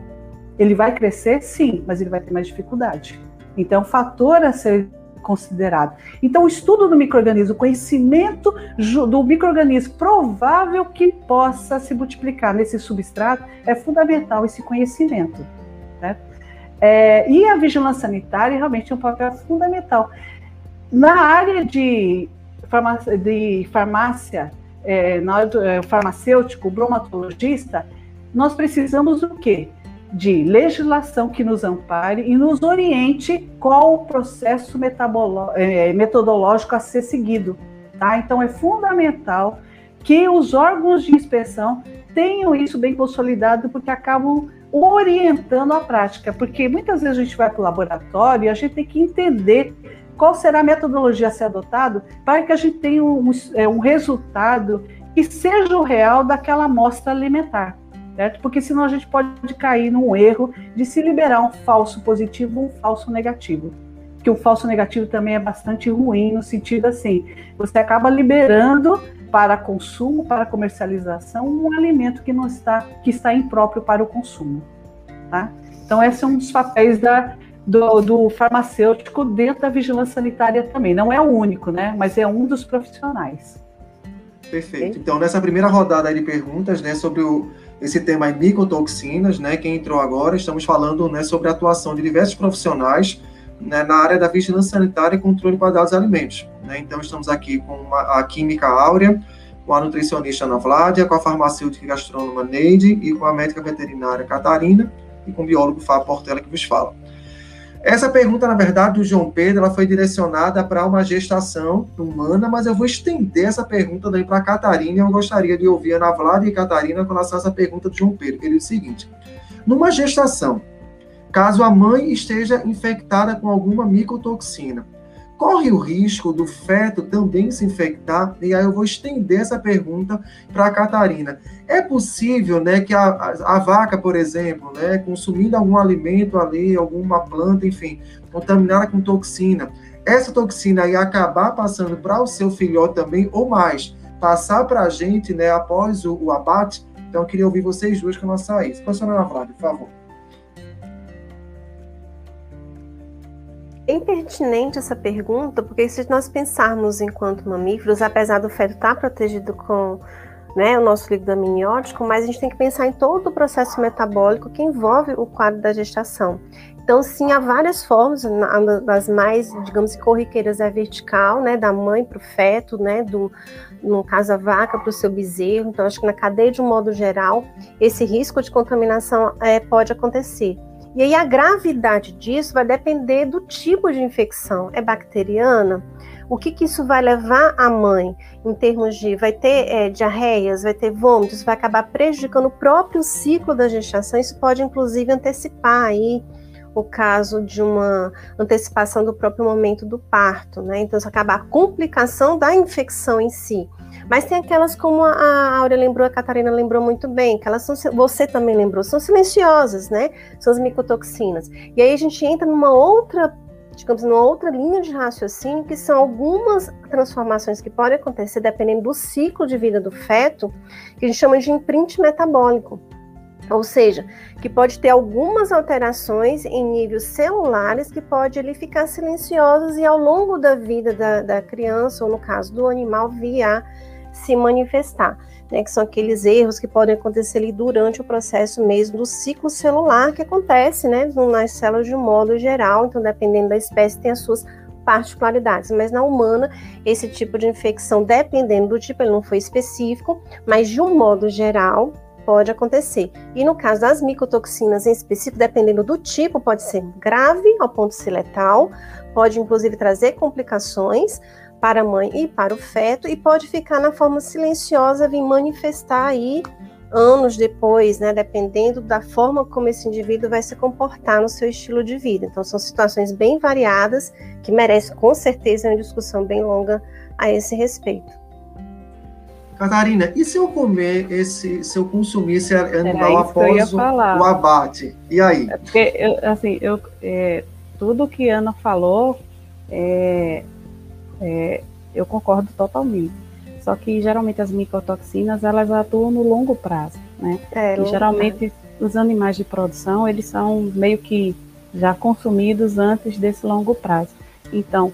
Ele vai crescer, sim, mas ele vai ter mais dificuldade. Então, é fator a ser considerado. Então, o estudo do microorganismo, o conhecimento do microorganismo provável que possa se multiplicar nesse substrato é fundamental esse conhecimento. Né? É, e a vigilância sanitária realmente é um papel fundamental. Na área de farmácia, de farmácia, é, na hora do, é, farmacêutico, bromatologista, nós precisamos do quê? de legislação que nos ampare e nos oriente qual o processo é, metodológico a ser seguido. Tá? Então, é fundamental que os órgãos de inspeção tenham isso bem consolidado, porque acabam orientando a prática. Porque muitas vezes a gente vai para o laboratório e a gente tem que entender qual será a metodologia a ser adotada para que a gente tenha um, é, um resultado que seja o real daquela amostra alimentar certo? Porque senão a gente pode cair num erro de se liberar um falso positivo ou um falso negativo. Que o falso negativo também é bastante ruim no sentido assim, você acaba liberando para consumo, para comercialização, um alimento que não está que está impróprio para o consumo, tá? Então esse é um dos papéis da, do, do, farmacêutico dentro da vigilância sanitária também. Não é o único, né? Mas é um dos profissionais. Perfeito. Então, nessa primeira rodada de perguntas, né, sobre o, esse tema é micotoxinas, né? Quem entrou agora, estamos falando né, sobre a atuação de diversos profissionais né, na área da vigilância sanitária e controle de qualidade dos alimentos. Né? Então, estamos aqui com uma, a química Áurea, com a nutricionista Ana Vládia, com a farmacêutica e gastrônoma Neide e com a médica veterinária Catarina e com o biólogo Fábio Portela que vos fala. Essa pergunta, na verdade, do João Pedro, ela foi direcionada para uma gestação humana, mas eu vou estender essa pergunta daí para a Catarina. Eu gostaria de ouvir a Ana Vlada e a Catarina com relação a essa pergunta do João Pedro. Ele diz o seguinte: numa gestação, caso a mãe esteja infectada com alguma micotoxina, corre o risco do feto também se infectar? E aí eu vou estender essa pergunta para a Catarina. É possível, né, que a, a, vaca, por exemplo, né, consumindo algum alimento ali, alguma planta, enfim, contaminada com toxina, essa toxina aí acabar passando para o seu filhote também, ou mais, passar para a gente, né, após o, o, abate? Então, eu queria ouvir vocês duas com a isso. Professora Flávia, por favor. Bem pertinente essa pergunta, porque se nós pensarmos enquanto mamíferos, apesar do feto estar protegido com né, o nosso líquido amniótico, mas a gente tem que pensar em todo o processo metabólico que envolve o quadro da gestação. Então, sim, há várias formas, das mais, digamos, corriqueiras é vertical, né, da mãe para o feto, né, do, no caso a vaca para o seu bezerro. Então, acho que na cadeia de um modo geral, esse risco de contaminação é, pode acontecer. E aí a gravidade disso vai depender do tipo de infecção. É bacteriana? O que, que isso vai levar a mãe em termos de vai ter é, diarreias, vai ter vômitos, vai acabar prejudicando o próprio ciclo da gestação. Isso pode inclusive antecipar aí o caso de uma antecipação do próprio momento do parto, né? Então isso acaba a complicação da infecção em si. Mas tem aquelas como a Áurea lembrou, a Catarina lembrou muito bem, que elas são, você também lembrou, são silenciosas, né? São as micotoxinas. E aí a gente entra numa outra, digamos, numa outra linha de raciocínio, que são algumas transformações que podem acontecer dependendo do ciclo de vida do feto, que a gente chama de imprint metabólico. Ou seja, que pode ter algumas alterações em níveis celulares que pode ele ficar silenciosos e ao longo da vida da, da criança, ou no caso do animal, via se manifestar, né, que são aqueles erros que podem acontecer ali durante o processo mesmo do ciclo celular que acontece, né, nas células de um modo geral, então dependendo da espécie tem as suas particularidades, mas na humana esse tipo de infecção, dependendo do tipo, ele não foi específico, mas de um modo geral pode acontecer. E no caso das micotoxinas em específico, dependendo do tipo, pode ser grave ao ponto de ser letal, pode inclusive trazer complicações, para a mãe e para o feto e pode ficar na forma silenciosa, vir manifestar aí anos depois, né, dependendo da forma como esse indivíduo vai se comportar no seu estilo de vida. Então são situações bem variadas que merecem com certeza uma discussão bem longa a esse respeito. Catarina, e se eu comer esse, se eu consumir esse animal após o, o, abate? E aí? É porque, eu, assim, eu, é, tudo que Ana falou é, é, eu concordo totalmente. Só que geralmente as micotoxinas elas atuam no longo prazo, né? É, e geralmente prazo. os animais de produção eles são meio que já consumidos antes desse longo prazo. Então,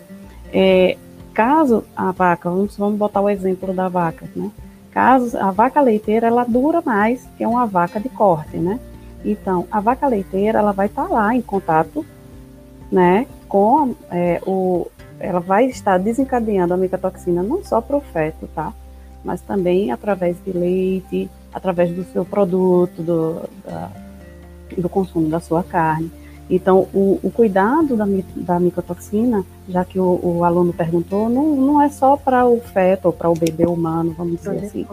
é, caso a vaca, vamos, vamos botar o exemplo da vaca, né? Caso a vaca leiteira ela dura mais que uma vaca de corte, né? Então, a vaca leiteira ela vai estar tá lá em contato, né, com é, o, ela vai estar desencadeando a micotoxina não só para o feto, tá? Mas também através de leite, através do seu produto, do, da, do consumo da sua carne. Então, o, o cuidado da, da micotoxina, já que o, o aluno perguntou, não, não é só para o feto ou para o bebê humano, vamos dizer assim.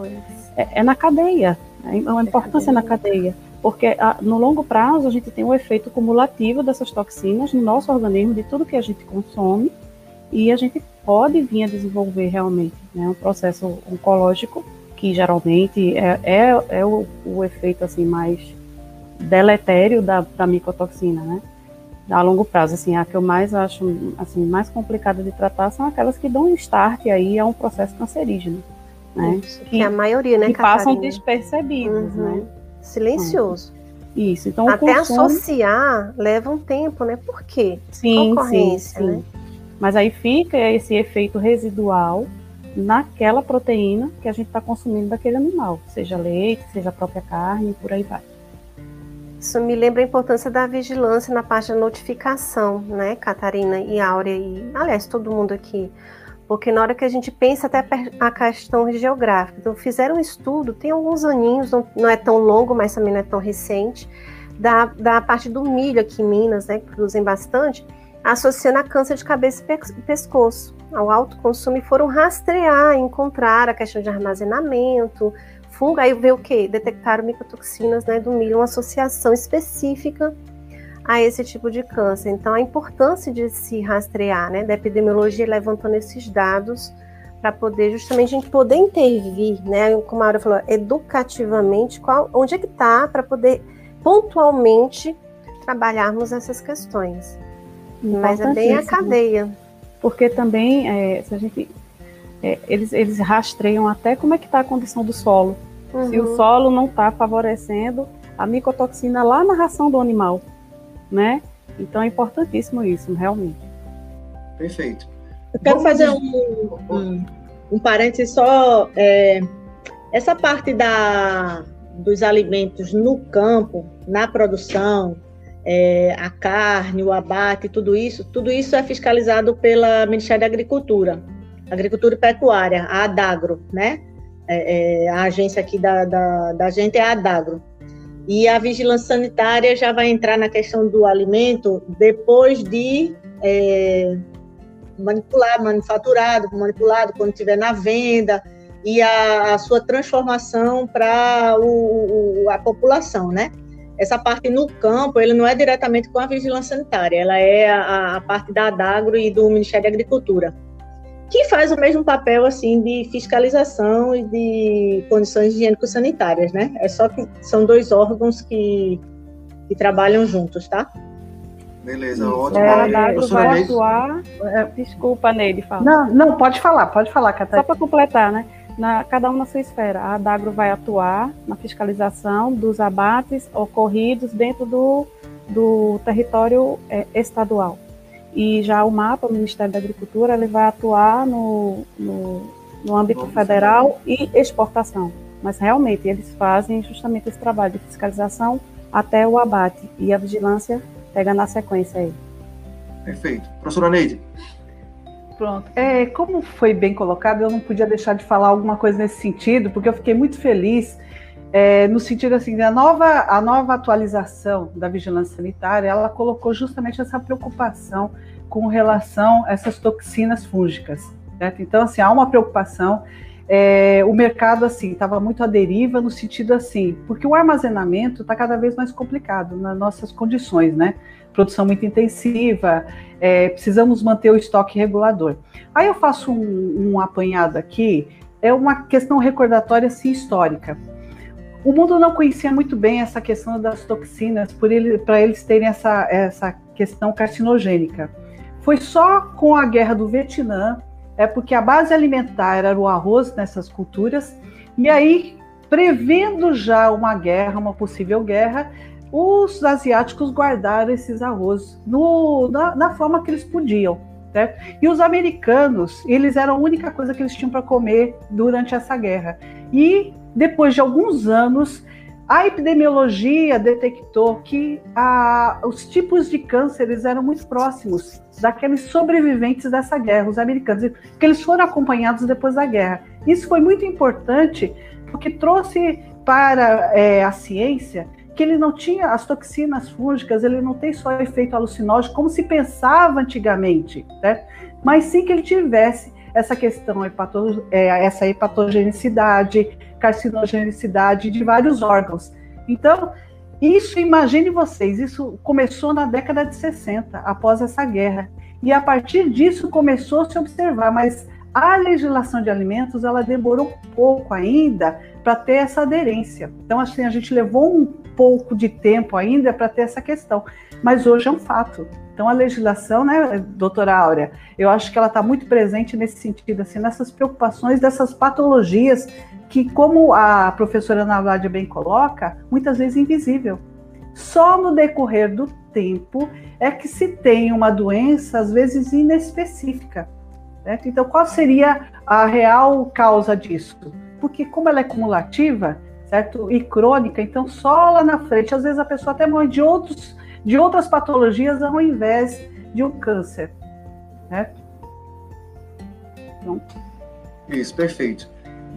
É, é, na cadeia, é uma importância na cadeia, porque a, no longo prazo a gente tem o um efeito cumulativo dessas toxinas no nosso organismo, de tudo que a gente consome, e a gente pode vir a desenvolver realmente né, um processo oncológico que geralmente é, é, é o, o efeito assim mais deletério da, da micotoxina, né? A longo prazo, assim, a que eu mais acho, assim, mais complicada de tratar são aquelas que dão start aí a um processo cancerígeno, né? Isso, que, que, a maioria, né, Que Catarina? passam despercebidos, uhum. né? Silencioso. Isso, então Até consumo... associar leva um tempo, né? Por quê? Sim, sim, sim. Né? Mas aí fica esse efeito residual naquela proteína que a gente está consumindo daquele animal, seja leite, seja a própria carne, por aí vai. Isso me lembra a importância da vigilância na parte da notificação, né, Catarina e Áurea, e aliás, todo mundo aqui. Porque na hora que a gente pensa até a questão geográfica, então fizeram um estudo, tem alguns aninhos, não, não é tão longo, mas também não é tão recente, da, da parte do milho aqui em Minas, né, que produzem bastante, associando a câncer de cabeça e pescoço ao alto consumo e foram rastrear, encontrar a questão de armazenamento, fungo, aí ver o que? Detectaram micotoxinas né, do milho, uma associação específica a esse tipo de câncer. Então, a importância de se rastrear, né, da epidemiologia levantando esses dados para poder justamente a gente poder intervir, né, como a Aura falou, educativamente, qual, onde é que está para poder pontualmente trabalharmos essas questões. Mas é bem a cadeia. Porque também, é, se a gente, é, eles, eles rastreiam até como é que está a condição do solo. Uhum. Se o uhum. solo não está favorecendo a micotoxina lá na ração do animal, né? Então é importantíssimo isso, realmente. Perfeito. Eu quero Vamos fazer um, um, um parênteses só. É, essa parte da, dos alimentos no campo, na produção, é, a carne, o abate, tudo isso, tudo isso é fiscalizado pela Ministério da Agricultura, Agricultura e Pecuária, a Adagro, né? É, é, a agência aqui da, da, da gente é a Adagro. E a vigilância sanitária já vai entrar na questão do alimento depois de é, manipular, manufaturado, manipulado, quando estiver na venda, e a, a sua transformação para a população, né? Essa parte no campo, ele não é diretamente com a vigilância sanitária, ela é a, a parte da Adagro e do Ministério da Agricultura, que faz o mesmo papel assim de fiscalização e de condições higiênico-sanitárias, né? É só que são dois órgãos que, que trabalham juntos, tá? Beleza, ótimo. É, a Adagro vai atuar. É, desculpa, Neide, fala. Não, não, pode falar, pode falar, Catarina. Só para completar, né? Na, cada um na sua esfera. A Adagro vai atuar na fiscalização dos abates ocorridos dentro do, do território é, estadual. E já o MAPA, o Ministério da Agricultura, ele vai atuar no, no, no âmbito federal e exportação. Mas realmente eles fazem justamente esse trabalho de fiscalização até o abate. E a vigilância pega na sequência aí. Perfeito. Professora Neide. Pronto. É, como foi bem colocado, eu não podia deixar de falar alguma coisa nesse sentido, porque eu fiquei muito feliz é, no sentido assim, a nova, a nova atualização da vigilância sanitária, ela colocou justamente essa preocupação com relação a essas toxinas fúngicas. Certo? Então, assim, há uma preocupação. É, o mercado assim estava muito à deriva no sentido assim, porque o armazenamento está cada vez mais complicado nas nossas condições, né? Produção muito intensiva, é, precisamos manter o estoque regulador. Aí eu faço um, um apanhado aqui, é uma questão recordatória assim, histórica. O mundo não conhecia muito bem essa questão das toxinas para ele, eles terem essa, essa questão carcinogênica. Foi só com a guerra do Vietnã, é porque a base alimentar era o arroz nessas culturas, e aí, prevendo já uma guerra, uma possível guerra, os asiáticos guardaram esses arroz no, na, na, forma que eles podiam. Certo? E os americanos, eles eram a única coisa que eles tinham para comer durante essa guerra. E depois de alguns anos, a epidemiologia detectou que os tipos de cânceres eram muito próximos daqueles sobreviventes dessa guerra, os americanos, que eles foram acompanhados depois da guerra. Isso foi muito importante porque trouxe para é, a ciência que ele não tinha as toxinas fúngicas, ele não tem só efeito alucinógeno como se pensava antigamente, né? mas sim que ele tivesse essa questão, é, essa hepatogenicidade, carcinogenicidade de vários órgãos. Então, isso, imagine vocês, isso começou na década de 60, após essa guerra. E a partir disso começou a se observar, mas a legislação de alimentos ela demorou um pouco ainda para ter essa aderência. Então, assim, a gente levou um pouco de tempo ainda para ter essa questão, mas hoje é um fato. Então, a legislação, né, doutora Áurea, eu acho que ela está muito presente nesse sentido, assim, nessas preocupações dessas patologias que, como a professora Ana bem coloca, muitas vezes invisível. Só no decorrer do tempo é que se tem uma doença, às vezes inespecífica. Certo? Então, qual seria a real causa disso? Porque como ela é cumulativa, certo? E crônica, então só lá na frente, às vezes a pessoa até morre de, outros, de outras patologias ao invés de um câncer. Certo? Então... Isso, perfeito.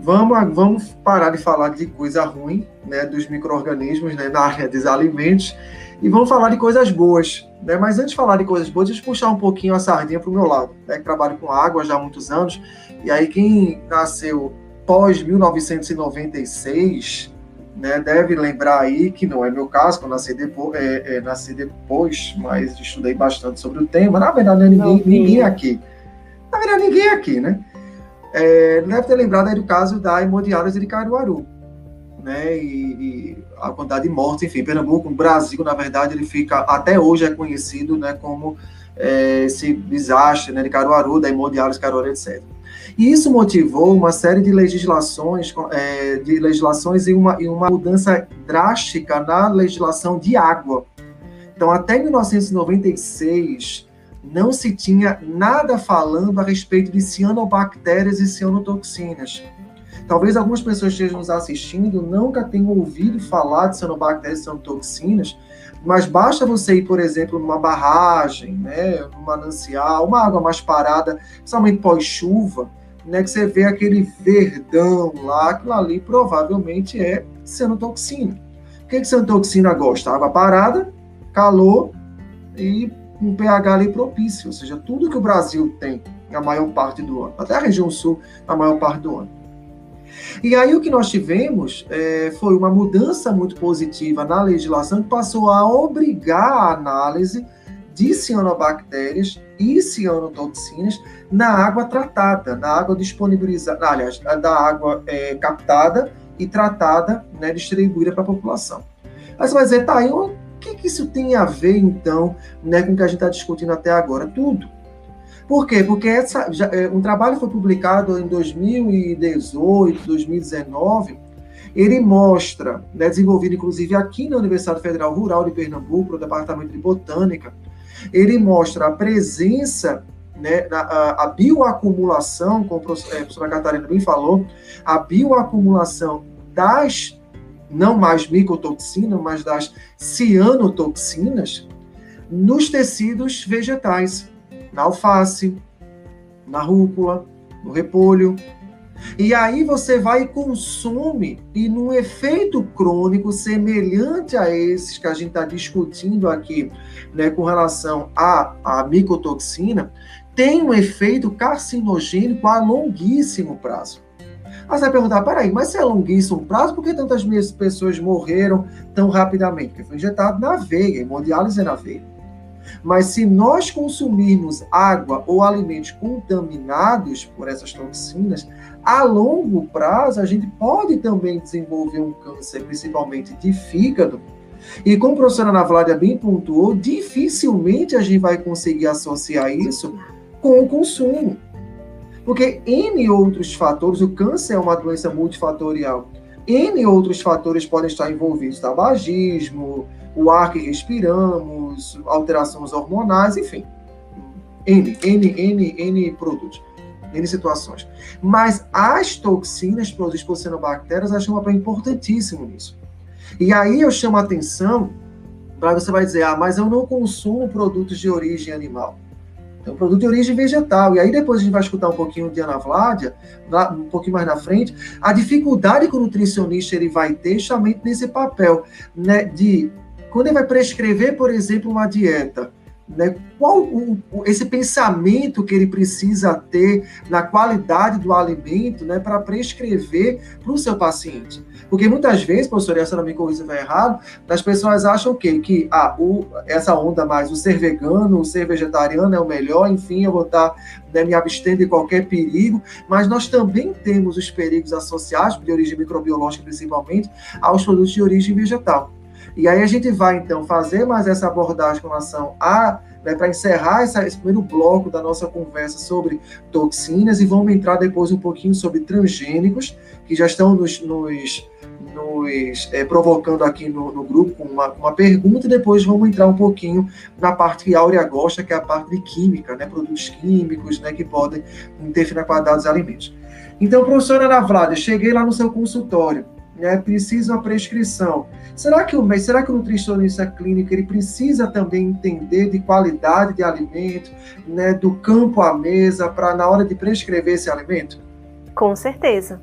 Vamos, vamos parar de falar de coisa ruim, né, dos micro-organismos né, na área dos alimentos e vamos falar de coisas boas. Né? Mas antes de falar de coisas boas, deixa eu puxar um pouquinho a sardinha para o meu lado. Né? Que trabalho com água já há muitos anos. E aí, quem nasceu pós 1996 né, deve lembrar aí, que não é meu caso, que eu nasci depois, é, é, nasci depois, mas estudei bastante sobre o tema. Na verdade, não é ninguém, ninguém aqui. Na verdade, ninguém aqui, né? É, deve ter lembrado aí do caso da hemodiálise de Caruaru né? E, e, a quantidade de mortes, enfim, Pernambuco, o Brasil, na verdade, ele fica até hoje é conhecido, né, como é, esse desastre, né, de Caruaru, da hemodiálise Caruaru, etc. E isso motivou uma série de legislações, é, de legislações e uma, e uma mudança drástica na legislação de água. Então, até 1996, não se tinha nada falando a respeito de cianobactérias e cianotoxinas. Talvez algumas pessoas estejam nos assistindo nunca tenham ouvido falar de cianobactérias e cianotoxinas, mas basta você ir, por exemplo, numa barragem, né, num manancial, uma água mais parada, principalmente pós-chuva, né, que você vê aquele verdão lá, aquilo ali provavelmente é cianotoxina. O que, que cianotoxina gosta? Água parada, calor e um pH ali propício, ou seja, tudo que o Brasil tem na maior parte do ano, até a região sul, na maior parte do ano. E aí o que nós tivemos é, foi uma mudança muito positiva na legislação que passou a obrigar a análise de cianobactérias e cianotoxinas na água tratada, na água disponibilizada, aliás, da água é, captada e tratada, né, distribuída para a população. Aí você vai dizer, tá, que, que isso tem a ver, então, né, com o que a gente está discutindo até agora? Tudo. Por quê? Porque essa, já, é, um trabalho foi publicado em 2018, 2019, ele mostra, né, desenvolvido inclusive aqui na Universidade Federal Rural de Pernambuco, no Departamento de Botânica, ele mostra a presença, né, a, a bioacumulação, como a professora Catarina bem falou, a bioacumulação das, não mais micotoxinas, mas das cianotoxinas, nos tecidos vegetais na alface, na rúcula, no repolho. E aí você vai e consome, e num efeito crônico semelhante a esses que a gente está discutindo aqui, né, com relação à, à micotoxina, tem um efeito carcinogênico a longuíssimo prazo. Aí você vai perguntar, peraí, mas se é longuíssimo prazo, por que tantas pessoas morreram tão rapidamente? Porque foi injetado na veia, hemodiálise é na veia. Mas se nós consumirmos água ou alimentos contaminados por essas toxinas, a longo prazo a gente pode também desenvolver um câncer, principalmente de fígado. E como a professora Ana Vládia bem pontuou, dificilmente a gente vai conseguir associar isso com o consumo. Porque N outros fatores, o câncer é uma doença multifatorial, N outros fatores podem estar envolvidos, tabagismo, o ar que respiramos, alterações hormonais, enfim. N, N, N, N produtos, N situações. Mas as toxinas produzidas por cianobactérias, acham um papel importantíssimo nisso. E aí eu chamo a atenção para você vai dizer, ah, mas eu não consumo produtos de origem animal. É um produto de origem vegetal. E aí depois a gente vai escutar um pouquinho de Ana Vládia, um pouquinho mais na frente, a dificuldade que o nutricionista ele vai ter justamente nesse papel, né, de quando ele vai prescrever, por exemplo, uma dieta, né, qual o, esse pensamento que ele precisa ter na qualidade do alimento né, para prescrever para o seu paciente. Porque muitas vezes, professor, essa não me corrija se estiver errado, as pessoas acham o quê? Que ah, o, essa onda mais, o ser vegano, o ser vegetariano é o melhor, enfim, eu vou estar né, me abstendo de qualquer perigo, mas nós também temos os perigos associados, de origem microbiológica principalmente, aos produtos de origem vegetal. E aí a gente vai, então, fazer mais essa abordagem com relação a né, para encerrar essa, esse primeiro bloco da nossa conversa sobre toxinas e vamos entrar depois um pouquinho sobre transgênicos, que já estão nos, nos, nos é, provocando aqui no, no grupo com uma, uma, pergunta, e depois vamos entrar um pouquinho na parte que a Áurea gosta, que é a parte de química, né, produtos químicos né, que podem interferir na qualidade dos alimentos. Então, professora Ana Vládia, cheguei lá no seu consultório né, precisa uma prescrição. Será que o será que o nutricionista clínico ele precisa também entender de qualidade de alimento, né, do campo à mesa para na hora de prescrever esse alimento? Com certeza.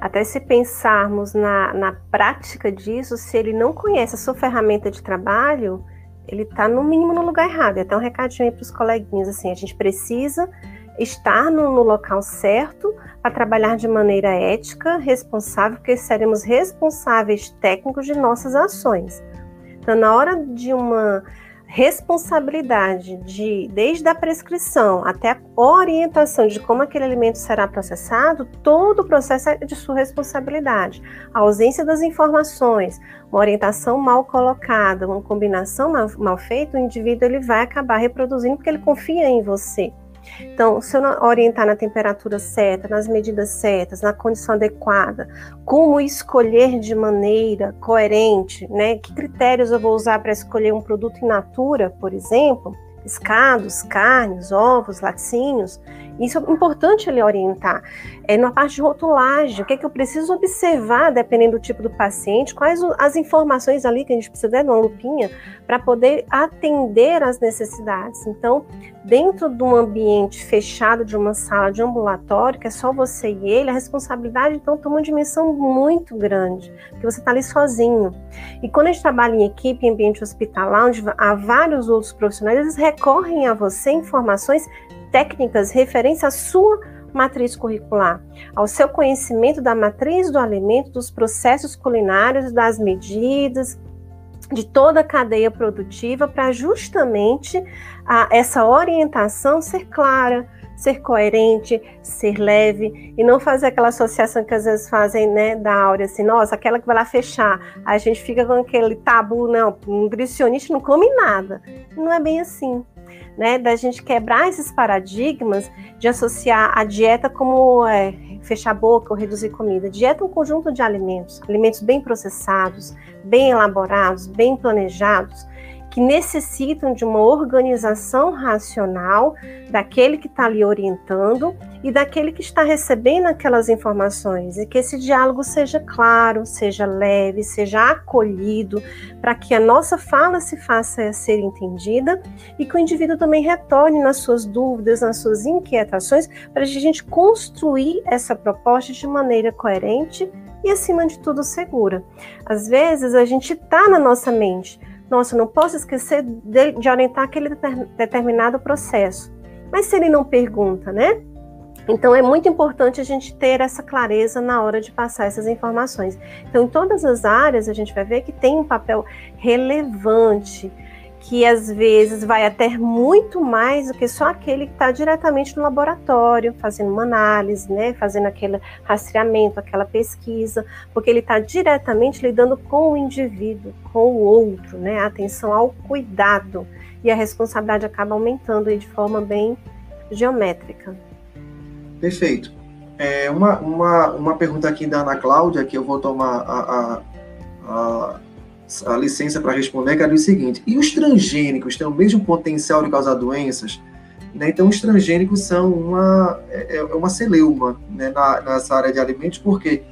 Até se pensarmos na, na prática disso, se ele não conhece a sua ferramenta de trabalho, ele está no mínimo no lugar errado. Até um recadinho aí para os coleguinhas assim, a gente precisa estar no, no local certo para trabalhar de maneira ética, responsável, porque seremos responsáveis técnicos de nossas ações. Então, na hora de uma responsabilidade de desde a prescrição até a orientação de como aquele alimento será processado, todo o processo é de sua responsabilidade. A ausência das informações, uma orientação mal colocada, uma combinação mal, mal feita, o indivíduo ele vai acabar reproduzindo porque ele confia em você. Então, se eu orientar na temperatura certa, nas medidas certas, na condição adequada, como escolher de maneira coerente, né? Que critérios eu vou usar para escolher um produto in natura, por exemplo, pescados, carnes, ovos, laticínios. Isso é importante ele orientar. É na parte de rotulagem, o que é que eu preciso observar, dependendo do tipo do paciente, quais as informações ali que a gente precisa dar numa lupinha para poder atender às necessidades. Então, dentro de um ambiente fechado de uma sala de ambulatório, que é só você e ele, a responsabilidade então toma uma dimensão muito grande, porque você está ali sozinho. E quando a gente trabalha em equipe, em ambiente hospitalar, onde há vários outros profissionais, eles recorrem a você informações técnicas referentes à sua matriz curricular, ao seu conhecimento da matriz do alimento, dos processos culinários, das medidas, de toda a cadeia produtiva, para justamente a, essa orientação ser clara, ser coerente, ser leve e não fazer aquela associação que às vezes fazem, né, da áurea assim, nossa, aquela que vai lá fechar, a gente fica com aquele tabu, não, um nutricionista não come nada. Não é bem assim né, da gente quebrar esses paradigmas de associar a dieta como é, fechar a boca ou reduzir comida. Dieta é um conjunto de alimentos, alimentos bem processados, bem elaborados, bem planejados, que necessitam de uma organização racional daquele que está ali orientando e daquele que está recebendo aquelas informações, e que esse diálogo seja claro, seja leve, seja acolhido, para que a nossa fala se faça ser entendida e que o indivíduo também retorne nas suas dúvidas, nas suas inquietações, para a gente construir essa proposta de maneira coerente e, acima de tudo, segura. Às vezes, a gente está na nossa mente, nossa, não posso esquecer de, de orientar aquele determinado processo. Mas se ele não pergunta, né? Então é muito importante a gente ter essa clareza na hora de passar essas informações. Então, em todas as áreas, a gente vai ver que tem um papel relevante que às vezes vai até muito mais do que só aquele que está diretamente no laboratório, fazendo uma análise, né, fazendo aquele rastreamento, aquela pesquisa, porque ele está diretamente lidando com o indivíduo, com o outro, né, a atenção ao cuidado, e a responsabilidade acaba aumentando aí de forma bem geométrica. Perfeito. É, uma, uma, uma pergunta aqui da Ana Cláudia, que eu vou tomar a, a, a a licença para responder, que era o seguinte: e os transgênicos têm o mesmo potencial de causar doenças? Né? Então, os transgênicos são uma, é, é uma celeuma né, na, nessa área de alimentos, porque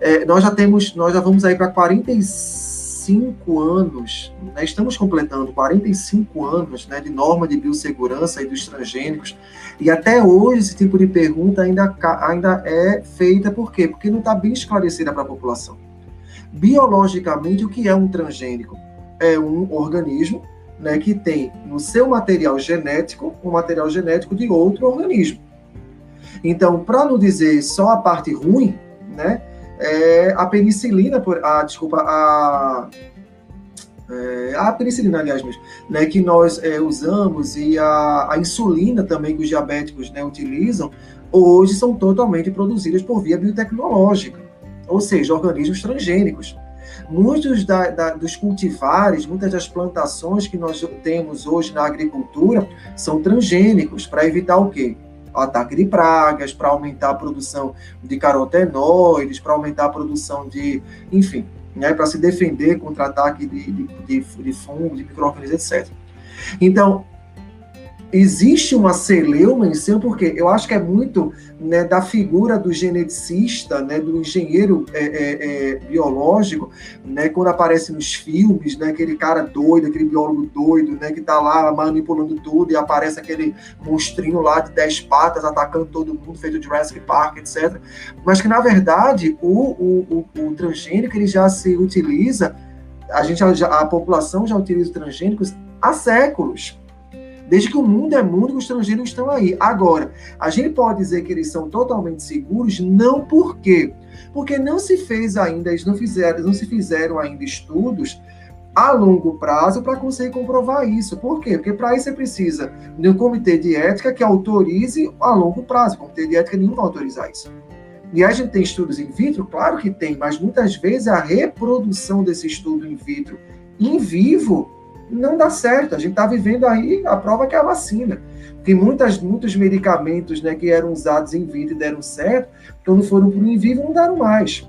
é, nós já temos, nós já vamos aí para 46 45 anos, né, estamos completando 45 anos né, de norma de biossegurança e dos transgênicos, e até hoje esse tipo de pergunta ainda, ainda é feita, por quê? Porque não está bem esclarecida para a população. Biologicamente, o que é um transgênico? É um organismo né, que tem no seu material genético um material genético de outro organismo. Então, para não dizer só a parte ruim, né, é, a penicilina, por, a, desculpa, a, é, a penicilina, aliás, mesmo, né, que nós é, usamos e a, a, insulina também que os diabéticos né, utilizam, hoje são totalmente produzidas por via biotecnológica, ou seja, organismos transgênicos. Muitos da, da, dos cultivares, muitas das plantações que nós temos hoje na agricultura são transgênicos, para evitar o quê? ataque de pragas, para aumentar a produção de carotenoides, para aumentar a produção de, enfim, né, para se defender contra ataque de, de, de, fungos, de micro-organismos, etc. Então, existe uma celeuma em si, porque eu acho que é muito né, da figura do geneticista, né, do engenheiro é, é, é, biológico, né, quando aparece nos filmes, né, aquele cara doido, aquele biólogo doido, né, que está lá manipulando tudo e aparece aquele monstrinho lá de dez patas atacando todo mundo, feito Jurassic Park, etc. Mas que, na verdade, o, o, o, o transgênico ele já se utiliza, a, gente já, a população já utiliza transgênicos há séculos. Desde que o mundo é mundo, os estrangeiros estão aí. Agora, a gente pode dizer que eles são totalmente seguros? Não por quê? Porque não se fez ainda, eles não fizeram, não se fizeram ainda estudos a longo prazo para conseguir comprovar isso. Por quê? Porque para isso você precisa de um comitê de ética que autorize a longo prazo. O comitê de ética nenhum vai autorizar isso. E a gente tem estudos in vitro? Claro que tem, mas muitas vezes a reprodução desse estudo in vitro em vivo não dá certo. A gente está vivendo aí a prova que é a vacina. Tem muitas, muitos medicamentos né, que eram usados em vida e deram certo, quando foram para o in vivo não deram mais.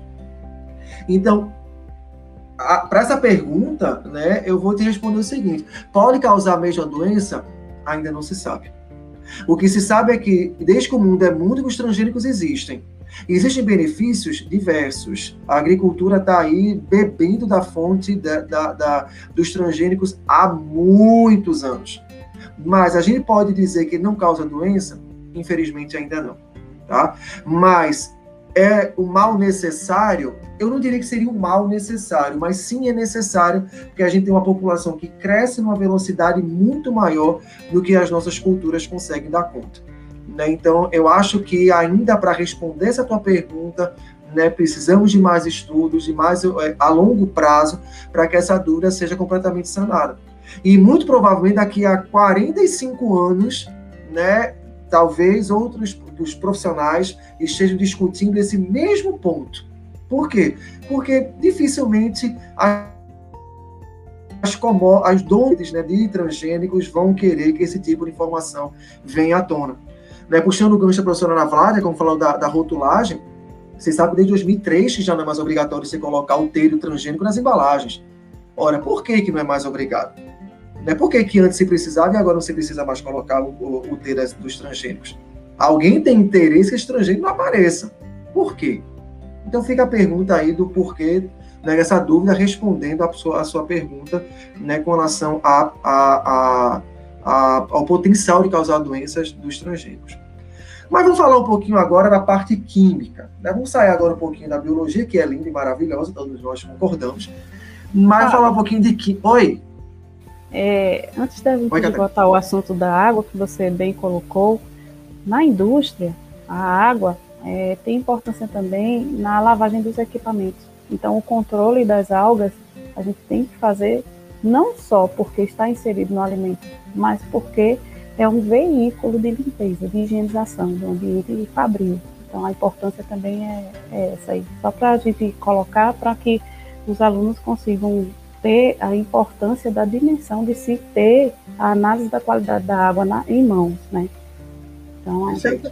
Então, para essa pergunta, né, eu vou te responder o seguinte: pode causar a mesma doença? Ainda não se sabe. O que se sabe é que, desde que o mundo é mundo, os transgênicos existem. Existem benefícios diversos. A agricultura está aí bebendo da fonte da, da, da, dos transgênicos há muitos anos. Mas a gente pode dizer que não causa doença? Infelizmente ainda não. Tá? Mas é o mal necessário? Eu não diria que seria um mal necessário, mas sim é necessário, porque a gente tem uma população que cresce numa velocidade muito maior do que as nossas culturas conseguem dar conta. Né? Então, eu acho que ainda para responder essa tua pergunta, né, precisamos de mais estudos, de mais é, a longo prazo, para que essa dúvida seja completamente sanada. E muito provavelmente daqui a 45 anos, né, talvez outros dos profissionais estejam discutindo esse mesmo ponto. Por quê? Porque dificilmente as, as doentes né, de transgênicos vão querer que esse tipo de informação venha à tona. Né, puxando o gancho da professora Ana Flávia, como falou da, da rotulagem, vocês sabem desde 2003 que já não é mais obrigatório você colocar o telho transgênico nas embalagens. Ora, por que, que não é mais obrigado? Né, por que, que antes se precisava e agora não se precisa mais colocar o, o, o telho dos transgênicos? Alguém tem interesse que esse transgênico não apareça. Por quê? Então fica a pergunta aí do porquê, né, essa dúvida, respondendo a sua, a sua pergunta né, com relação a, a, a, ao potencial de causar doenças dos transgênicos. Mas vamos falar um pouquinho agora da parte química. Né? Vamos sair agora um pouquinho da biologia, que é linda e maravilhosa, todos nós concordamos. Mas ah, falar um pouquinho de química. Oi? É, antes da gente Oi, voltar ao assunto da água, que você bem colocou, na indústria, a água é, tem importância também na lavagem dos equipamentos. Então, o controle das algas a gente tem que fazer não só porque está inserido no alimento, mas porque é um veículo de limpeza, de higienização do ambiente fabril. Então, a importância também é, é essa aí. Só para a gente colocar para que os alunos consigam ter a importância da dimensão de se ter a análise da qualidade da água na, em mãos, né? Então, a gente...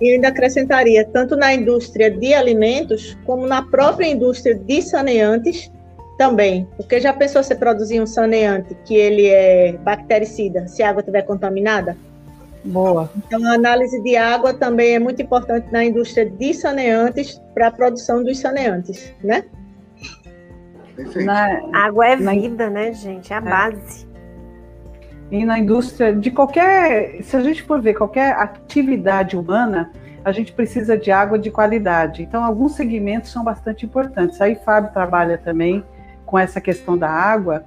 E ainda acrescentaria, tanto na indústria de alimentos, como na própria indústria de saneantes, também, porque já pensou você produzir um saneante que ele é bactericida, se a água estiver contaminada? Boa. Então, a análise de água também é muito importante na indústria de saneantes para a produção dos saneantes, né? Na, água é vida, né, gente? É a é. base. E na indústria de qualquer, se a gente for ver qualquer atividade humana, a gente precisa de água de qualidade. Então, alguns segmentos são bastante importantes. Aí, Fábio trabalha também com essa questão da água.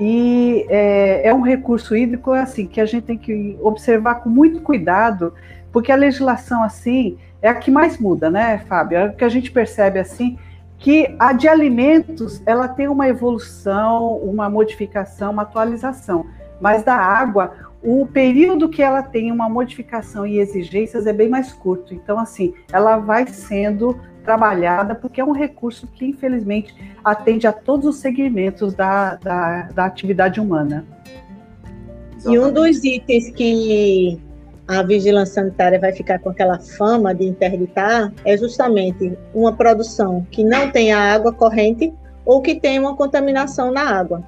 E é, é, um recurso hídrico assim que a gente tem que observar com muito cuidado, porque a legislação assim é a que mais muda, né, Fábio? É o que a gente percebe assim que a de alimentos ela tem uma evolução, uma modificação, uma atualização, mas da água o período que ela tem uma modificação e exigências é bem mais curto. Então, assim, ela vai sendo trabalhada, porque é um recurso que, infelizmente, atende a todos os segmentos da, da, da atividade humana. Exatamente. E um dos itens que a vigilância sanitária vai ficar com aquela fama de interditar é justamente uma produção que não tenha água corrente ou que tenha uma contaminação na água.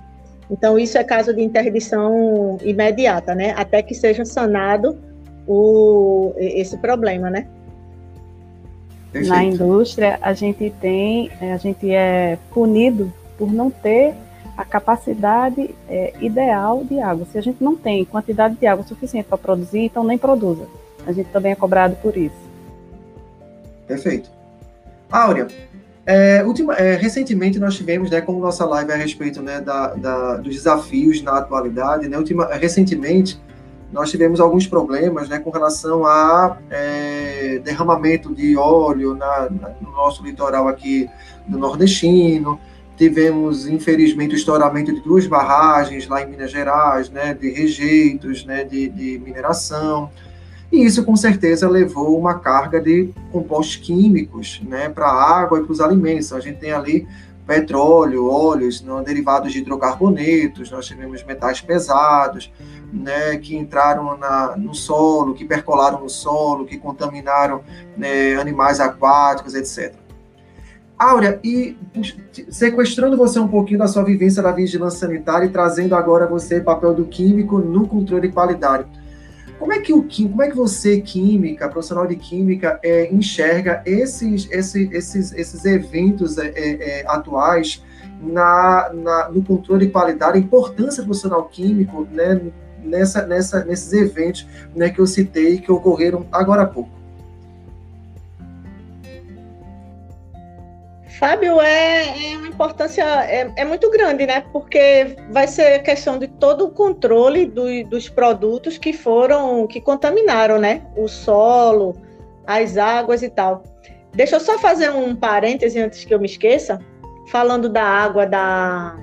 Então, isso é caso de interdição imediata, né? Até que seja sanado o, esse problema, né? Na indústria, a gente tem, é, a gente é punido por não ter a capacidade é, ideal de água. Se a gente não tem quantidade de água suficiente para produzir, então nem produza. A gente também é cobrado por isso. Perfeito. Áurea, é, ultima, é, recentemente nós tivemos, né, como nossa live é a respeito né, da, da, dos desafios na atualidade, né, ultima, recentemente nós tivemos alguns problemas né, com relação a é, derramamento de óleo na, na, no nosso litoral aqui do nordestino, tivemos, infelizmente, o estouramento de duas barragens lá em Minas Gerais, né, de rejeitos né, de, de mineração, e isso, com certeza, levou uma carga de compostos químicos né, para a água e para os alimentos. A gente tem ali petróleo, óleos, não, derivados de hidrocarbonetos, nós tivemos metais pesados, né, que entraram na, no solo, que percolaram no solo, que contaminaram né, animais aquáticos, etc. Áurea, e sequestrando você um pouquinho da sua vivência da vigilância sanitária e trazendo agora você o papel do químico no controle de qualidade como é que o como é que você, química, profissional de química, é, enxerga esses, esses, esses, esses eventos é, é, é, atuais na, na, no controle de qualidade, a importância do profissional químico né, nessa, nessa, nesses eventos né, que eu citei que ocorreram agora há pouco? Fábio, é, é uma importância é, é, muito grande, né? Porque vai ser questão de todo o controle do, dos produtos que foram, que contaminaram, né? O solo, as águas e tal. Deixa eu só fazer um parêntese antes que eu me esqueça, falando da água da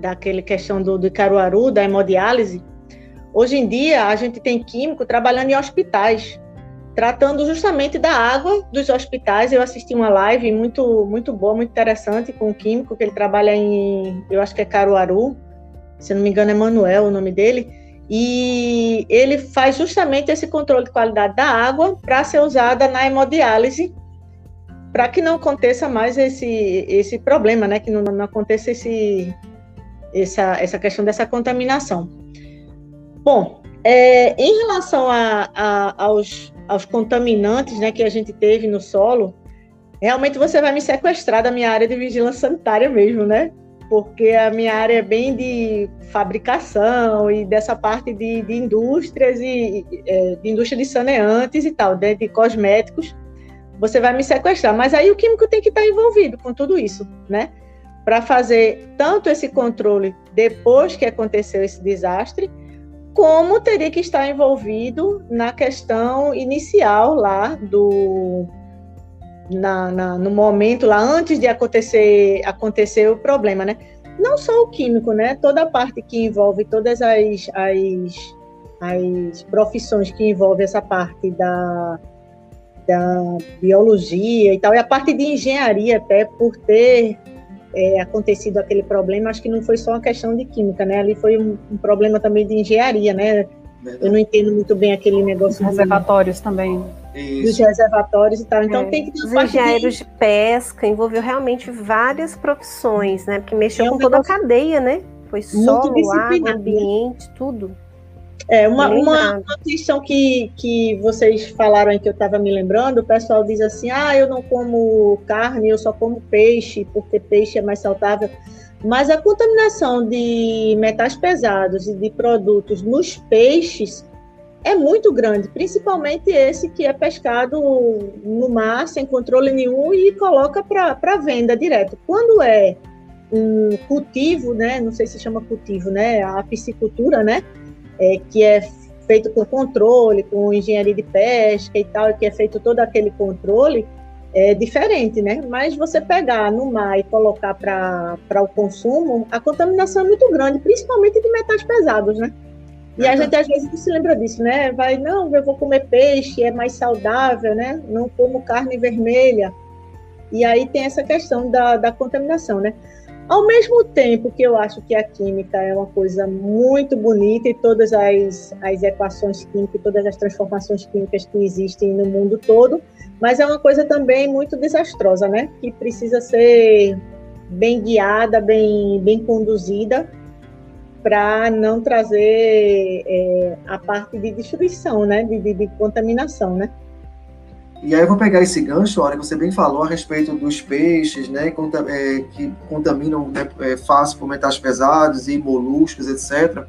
daquele questão do, do Caruaru, da hemodiálise. Hoje em dia, a gente tem químico trabalhando em hospitais tratando justamente da água dos hospitais. Eu assisti uma live muito muito boa, muito interessante com um químico que ele trabalha em, eu acho que é Caruaru, se não me engano é Manuel o nome dele, e ele faz justamente esse controle de qualidade da água para ser usada na hemodiálise, para que não aconteça mais esse esse problema, né, que não, não aconteça esse essa essa questão dessa contaminação. Bom, é, em relação a, a, aos aos contaminantes né, que a gente teve no solo, realmente você vai me sequestrar da minha área de vigilância sanitária mesmo, né? Porque a minha área é bem de fabricação e dessa parte de, de indústrias e é, de indústria de saneantes e tal, né, de cosméticos. Você vai me sequestrar, mas aí o químico tem que estar envolvido com tudo isso, né? Para fazer tanto esse controle depois que aconteceu esse desastre, como teria que estar envolvido na questão inicial lá do na, na, no momento lá antes de acontecer acontecer o problema, né? Não só o químico, né? Toda a parte que envolve todas as, as, as profissões que envolve essa parte da, da biologia e tal, e a parte de engenharia até por ter é, acontecido aquele problema, acho que não foi só uma questão de química, né? Ali foi um, um problema também de engenharia, né? Verdade. Eu não entendo muito bem aquele negócio. Os reservatórios de... também. Isso. Dos reservatórios e tal. Então é. tem que ter Os engenheiros de... de... pesca envolveu realmente várias profissões, né? Porque mexeu é um com toda a cadeia, né? Foi solo, água, ambiente, tudo. É, uma, uma, uma, questão que, que vocês falaram aí que eu estava me lembrando, o pessoal diz assim, ah, eu não como carne, eu só como peixe, porque peixe é mais saudável. Mas a contaminação de metais pesados e de produtos nos peixes é muito grande, principalmente esse que é pescado no mar sem controle nenhum e coloca para venda direto. Quando é um cultivo, né, não sei se chama cultivo, né, a piscicultura, né, é, que é feito com controle, com engenharia de pesca e tal, que é feito todo aquele controle, é diferente, né? Mas você pegar no mar e colocar para o consumo, a contaminação é muito grande, principalmente de metais pesados, né? E a gente às vezes não se lembra disso, né? Vai, não, eu vou comer peixe, é mais saudável, né? Não como carne vermelha. E aí tem essa questão da, da contaminação, né? Ao mesmo tempo que eu acho que a química é uma coisa muito bonita e todas as, as equações químicas, todas as transformações químicas que existem no mundo todo, mas é uma coisa também muito desastrosa, né? Que precisa ser bem guiada, bem, bem conduzida para não trazer é, a parte de destruição, né? De, de, de contaminação, né? E aí eu vou pegar esse gancho, hora que você bem falou a respeito dos peixes, né, é, que contaminam né, é, fácil por metais pesados e moluscos, etc.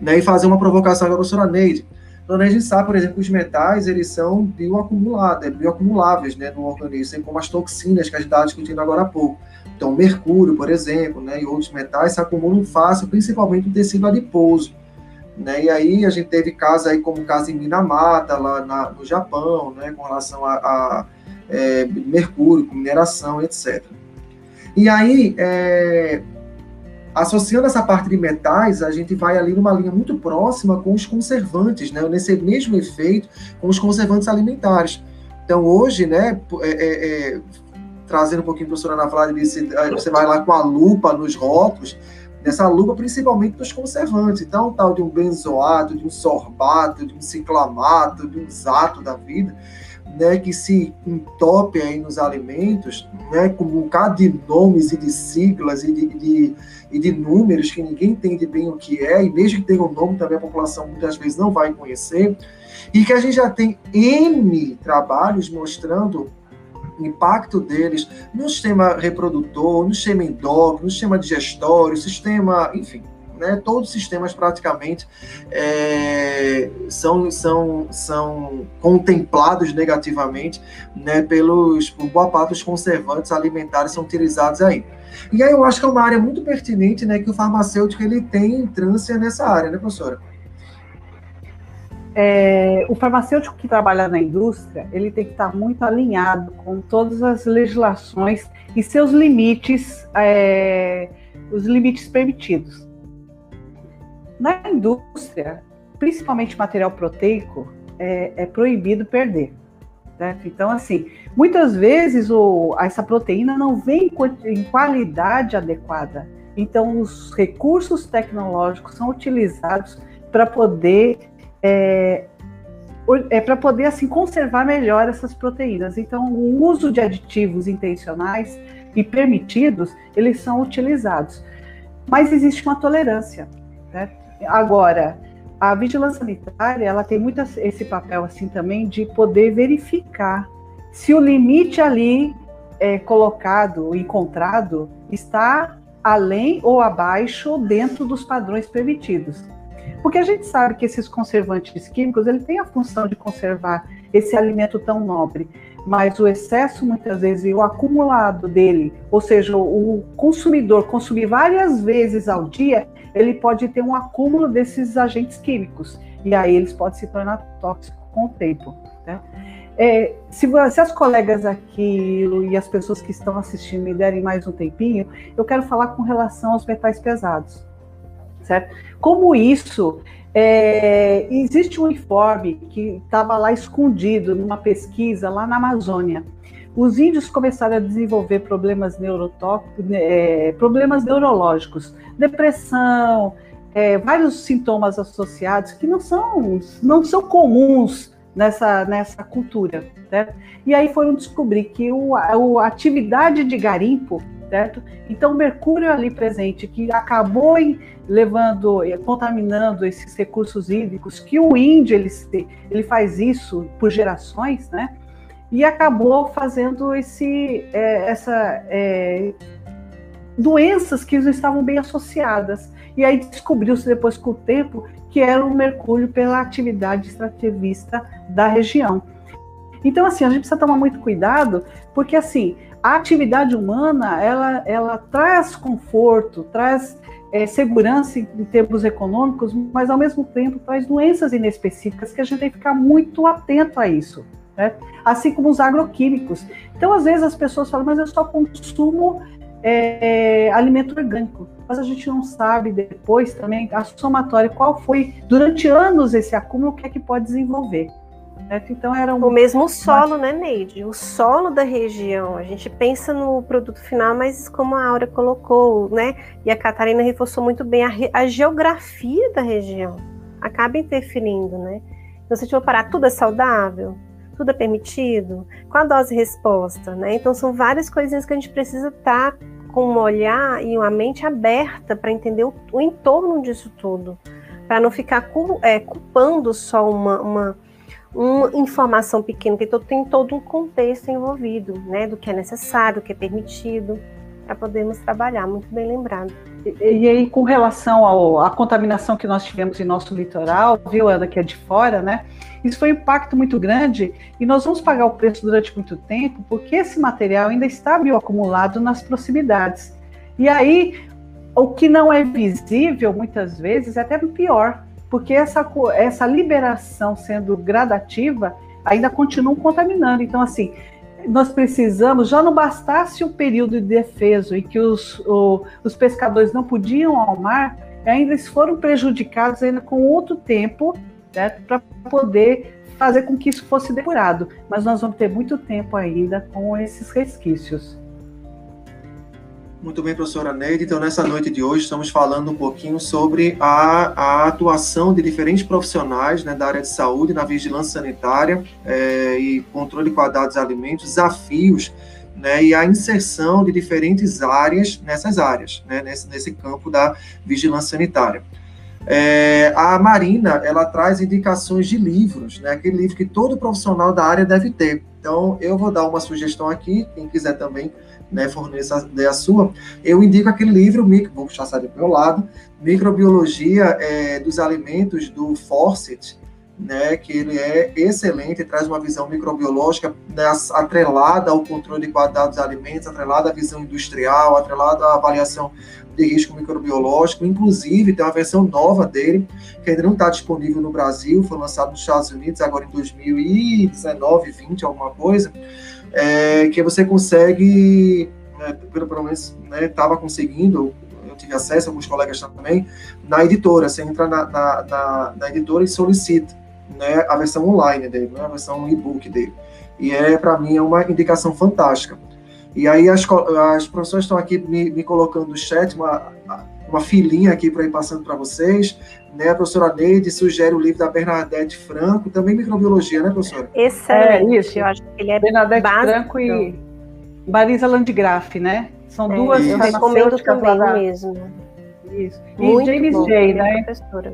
Né, e fazer uma provocação para a Neide. Então, a gente sabe, por exemplo, que os metais, eles são bioacumulados, é, bioacumuláveis né, no organismo, assim como as toxinas que a gente estava discutindo agora há pouco. Então, mercúrio, por exemplo, né, e outros metais se acumulam fácil, principalmente no tecido adiposo. Né? E aí a gente teve casos aí como o caso em Minamata, lá na, no Japão, né? com relação a, a é, mercúrio, mineração, etc. E aí, é, associando essa parte de metais, a gente vai ali numa linha muito próxima com os conservantes, né? nesse mesmo efeito com os conservantes alimentares. Então, hoje, né, é, é, é trazendo um pouquinho a professora Ana Flávia, disse, você vai lá com a lupa nos rótulos, nessa lupa, principalmente dos conservantes. Então, tal de um benzoato, de um sorbato, de um ciclamato, de um zato da vida, né, que se entope aí nos alimentos, né, com um bocado de nomes e de siglas e de, de, e de números que ninguém entende bem o que é, e mesmo que tenha um nome também a população muitas vezes não vai conhecer, e que a gente já tem N trabalhos mostrando impacto deles no sistema reprodutor, no sistema endócrino, no sistema digestório, sistema, enfim, né, todos os sistemas praticamente é, são, são, são contemplados negativamente né, pelos por boa parte dos conservantes alimentares são utilizados aí. E aí eu acho que é uma área muito pertinente né, que o farmacêutico ele tem entrância nessa área, né, professora? É, o farmacêutico que trabalha na indústria, ele tem que estar muito alinhado com todas as legislações e seus limites, é, os limites permitidos. Na indústria, principalmente material proteico, é, é proibido perder. Certo? Então, assim, muitas vezes o, essa proteína não vem em qualidade adequada. Então, os recursos tecnológicos são utilizados para poder é, é para poder assim conservar melhor essas proteínas. Então, o uso de aditivos intencionais e permitidos, eles são utilizados. Mas existe uma tolerância. Né? Agora, a vigilância sanitária, ela tem muito esse papel assim também de poder verificar se o limite ali é, colocado, encontrado, está além ou abaixo dentro dos padrões permitidos. Porque a gente sabe que esses conservantes químicos, ele tem a função de conservar esse alimento tão nobre, mas o excesso muitas vezes e o acumulado dele, ou seja, o consumidor consumir várias vezes ao dia, ele pode ter um acúmulo desses agentes químicos e aí eles podem se tornar tóxicos com o tempo. Né? É, se, se, as colegas aqui e as pessoas que estão assistindo me derem mais um tempinho, eu quero falar com relação aos metais pesados certo? Como isso, é, existe um informe que estava lá escondido numa pesquisa lá na Amazônia. Os índios começaram a desenvolver problemas, é, problemas neurológicos, depressão, é, vários sintomas associados que não são, não são comuns nessa, nessa cultura. Né? E aí foram descobrir que o, a atividade de garimpo certo? Então, mercúrio ali presente, que acabou levando, eh, contaminando esses recursos hídricos, que o índio ele, ele faz isso por gerações, né? E acabou fazendo esse, é, essa é, doenças que não estavam bem associadas. E aí descobriu-se depois com o tempo que era o mercúrio pela atividade extrativista da região. Então, assim, a gente precisa tomar muito cuidado, porque, assim, a atividade humana, ela, ela traz conforto, traz é, segurança em, termos econômicos, mas, ao mesmo tempo, traz doenças inespecíficas que a gente tem que ficar muito atento a isso. Né? Assim como os agroquímicos. Então, às vezes, as pessoas falam, mas eu só consumo é, alimento orgânico. Mas a gente não sabe depois também a somatória, qual foi, durante anos, esse acúmulo, o que é que pode desenvolver. Certo? Então era um... O mesmo solo, né, Neide? O solo da região. A gente pensa no produto final, mas como a Aura colocou, né? E a Catarina reforçou muito bem a, a geografia da região. Acaba interferindo, né? Então, se a gente for parar, tudo é saudável? Tudo é permitido? Qual a dose resposta, né? Então, são várias coisinhas que a gente precisa estar tá com um olhar e uma mente aberta para entender o, o, entorno disso tudo. Para não ficar é, culpando só uma, uma uma informação pequena, que tem todo um contexto envolvido, né, do que é necessário, do que é permitido, para podermos trabalhar, muito bem lembrado. E, e aí, com relação à contaminação que nós tivemos em nosso litoral, viu, Ana, que é de fora, né, isso foi um impacto muito grande e nós vamos pagar o preço durante muito tempo, porque esse material ainda está bioacumulado nas proximidades. E aí, o que não é visível, muitas vezes, é até pior, porque essa, essa liberação sendo gradativa ainda continua contaminando. Então, assim, nós precisamos, já não bastasse o período de defeso em que os, o, os pescadores não podiam ao mar, ainda eles foram prejudicados ainda com outro tempo né, para poder fazer com que isso fosse depurado. Mas nós vamos ter muito tempo ainda com esses resquícios. Muito bem, professora Neide. Então, nessa noite de hoje, estamos falando um pouquinho sobre a, a atuação de diferentes profissionais né, da área de saúde na vigilância sanitária é, e controle de qualidade dos alimentos, desafios né, e a inserção de diferentes áreas nessas áreas, né, nesse, nesse campo da vigilância sanitária. É, a Marina, ela traz indicações de livros, né, aquele livro que todo profissional da área deve ter. Então, eu vou dar uma sugestão aqui, quem quiser também né, forneça a sua, eu indico aquele livro, vou puxar a para o meu lado, Microbiologia é, dos Alimentos, do Fawcett, né, que ele é excelente, traz uma visão microbiológica né, atrelada ao controle de qualidade dos alimentos, atrelada à visão industrial, atrelada à avaliação de risco microbiológico. Inclusive, tem uma versão nova dele, que ainda não está disponível no Brasil, foi lançado nos Estados Unidos agora em 2019, 20, alguma coisa, é, que você consegue, né, pelo, pelo menos estava né, conseguindo, eu tive acesso, alguns colegas também, na editora. Você entra na, na, na, na editora e solicita né, a versão online dele, né, a versão e-book dele. E é, para mim, é uma indicação fantástica. E aí as, as professores estão aqui me, me colocando no chat uma, uma filinha aqui para ir passando para vocês. Né? A professora Neide sugere o livro da Bernadette Franco, também microbiologia, né, professora? Excelente, é, isso. eu acho que ele é Bernadette básico. Franco e Marisa Landgraf, né? São é, duas eu recomendo também mesmo. Isso. E Muito James bom, J, né? Professora.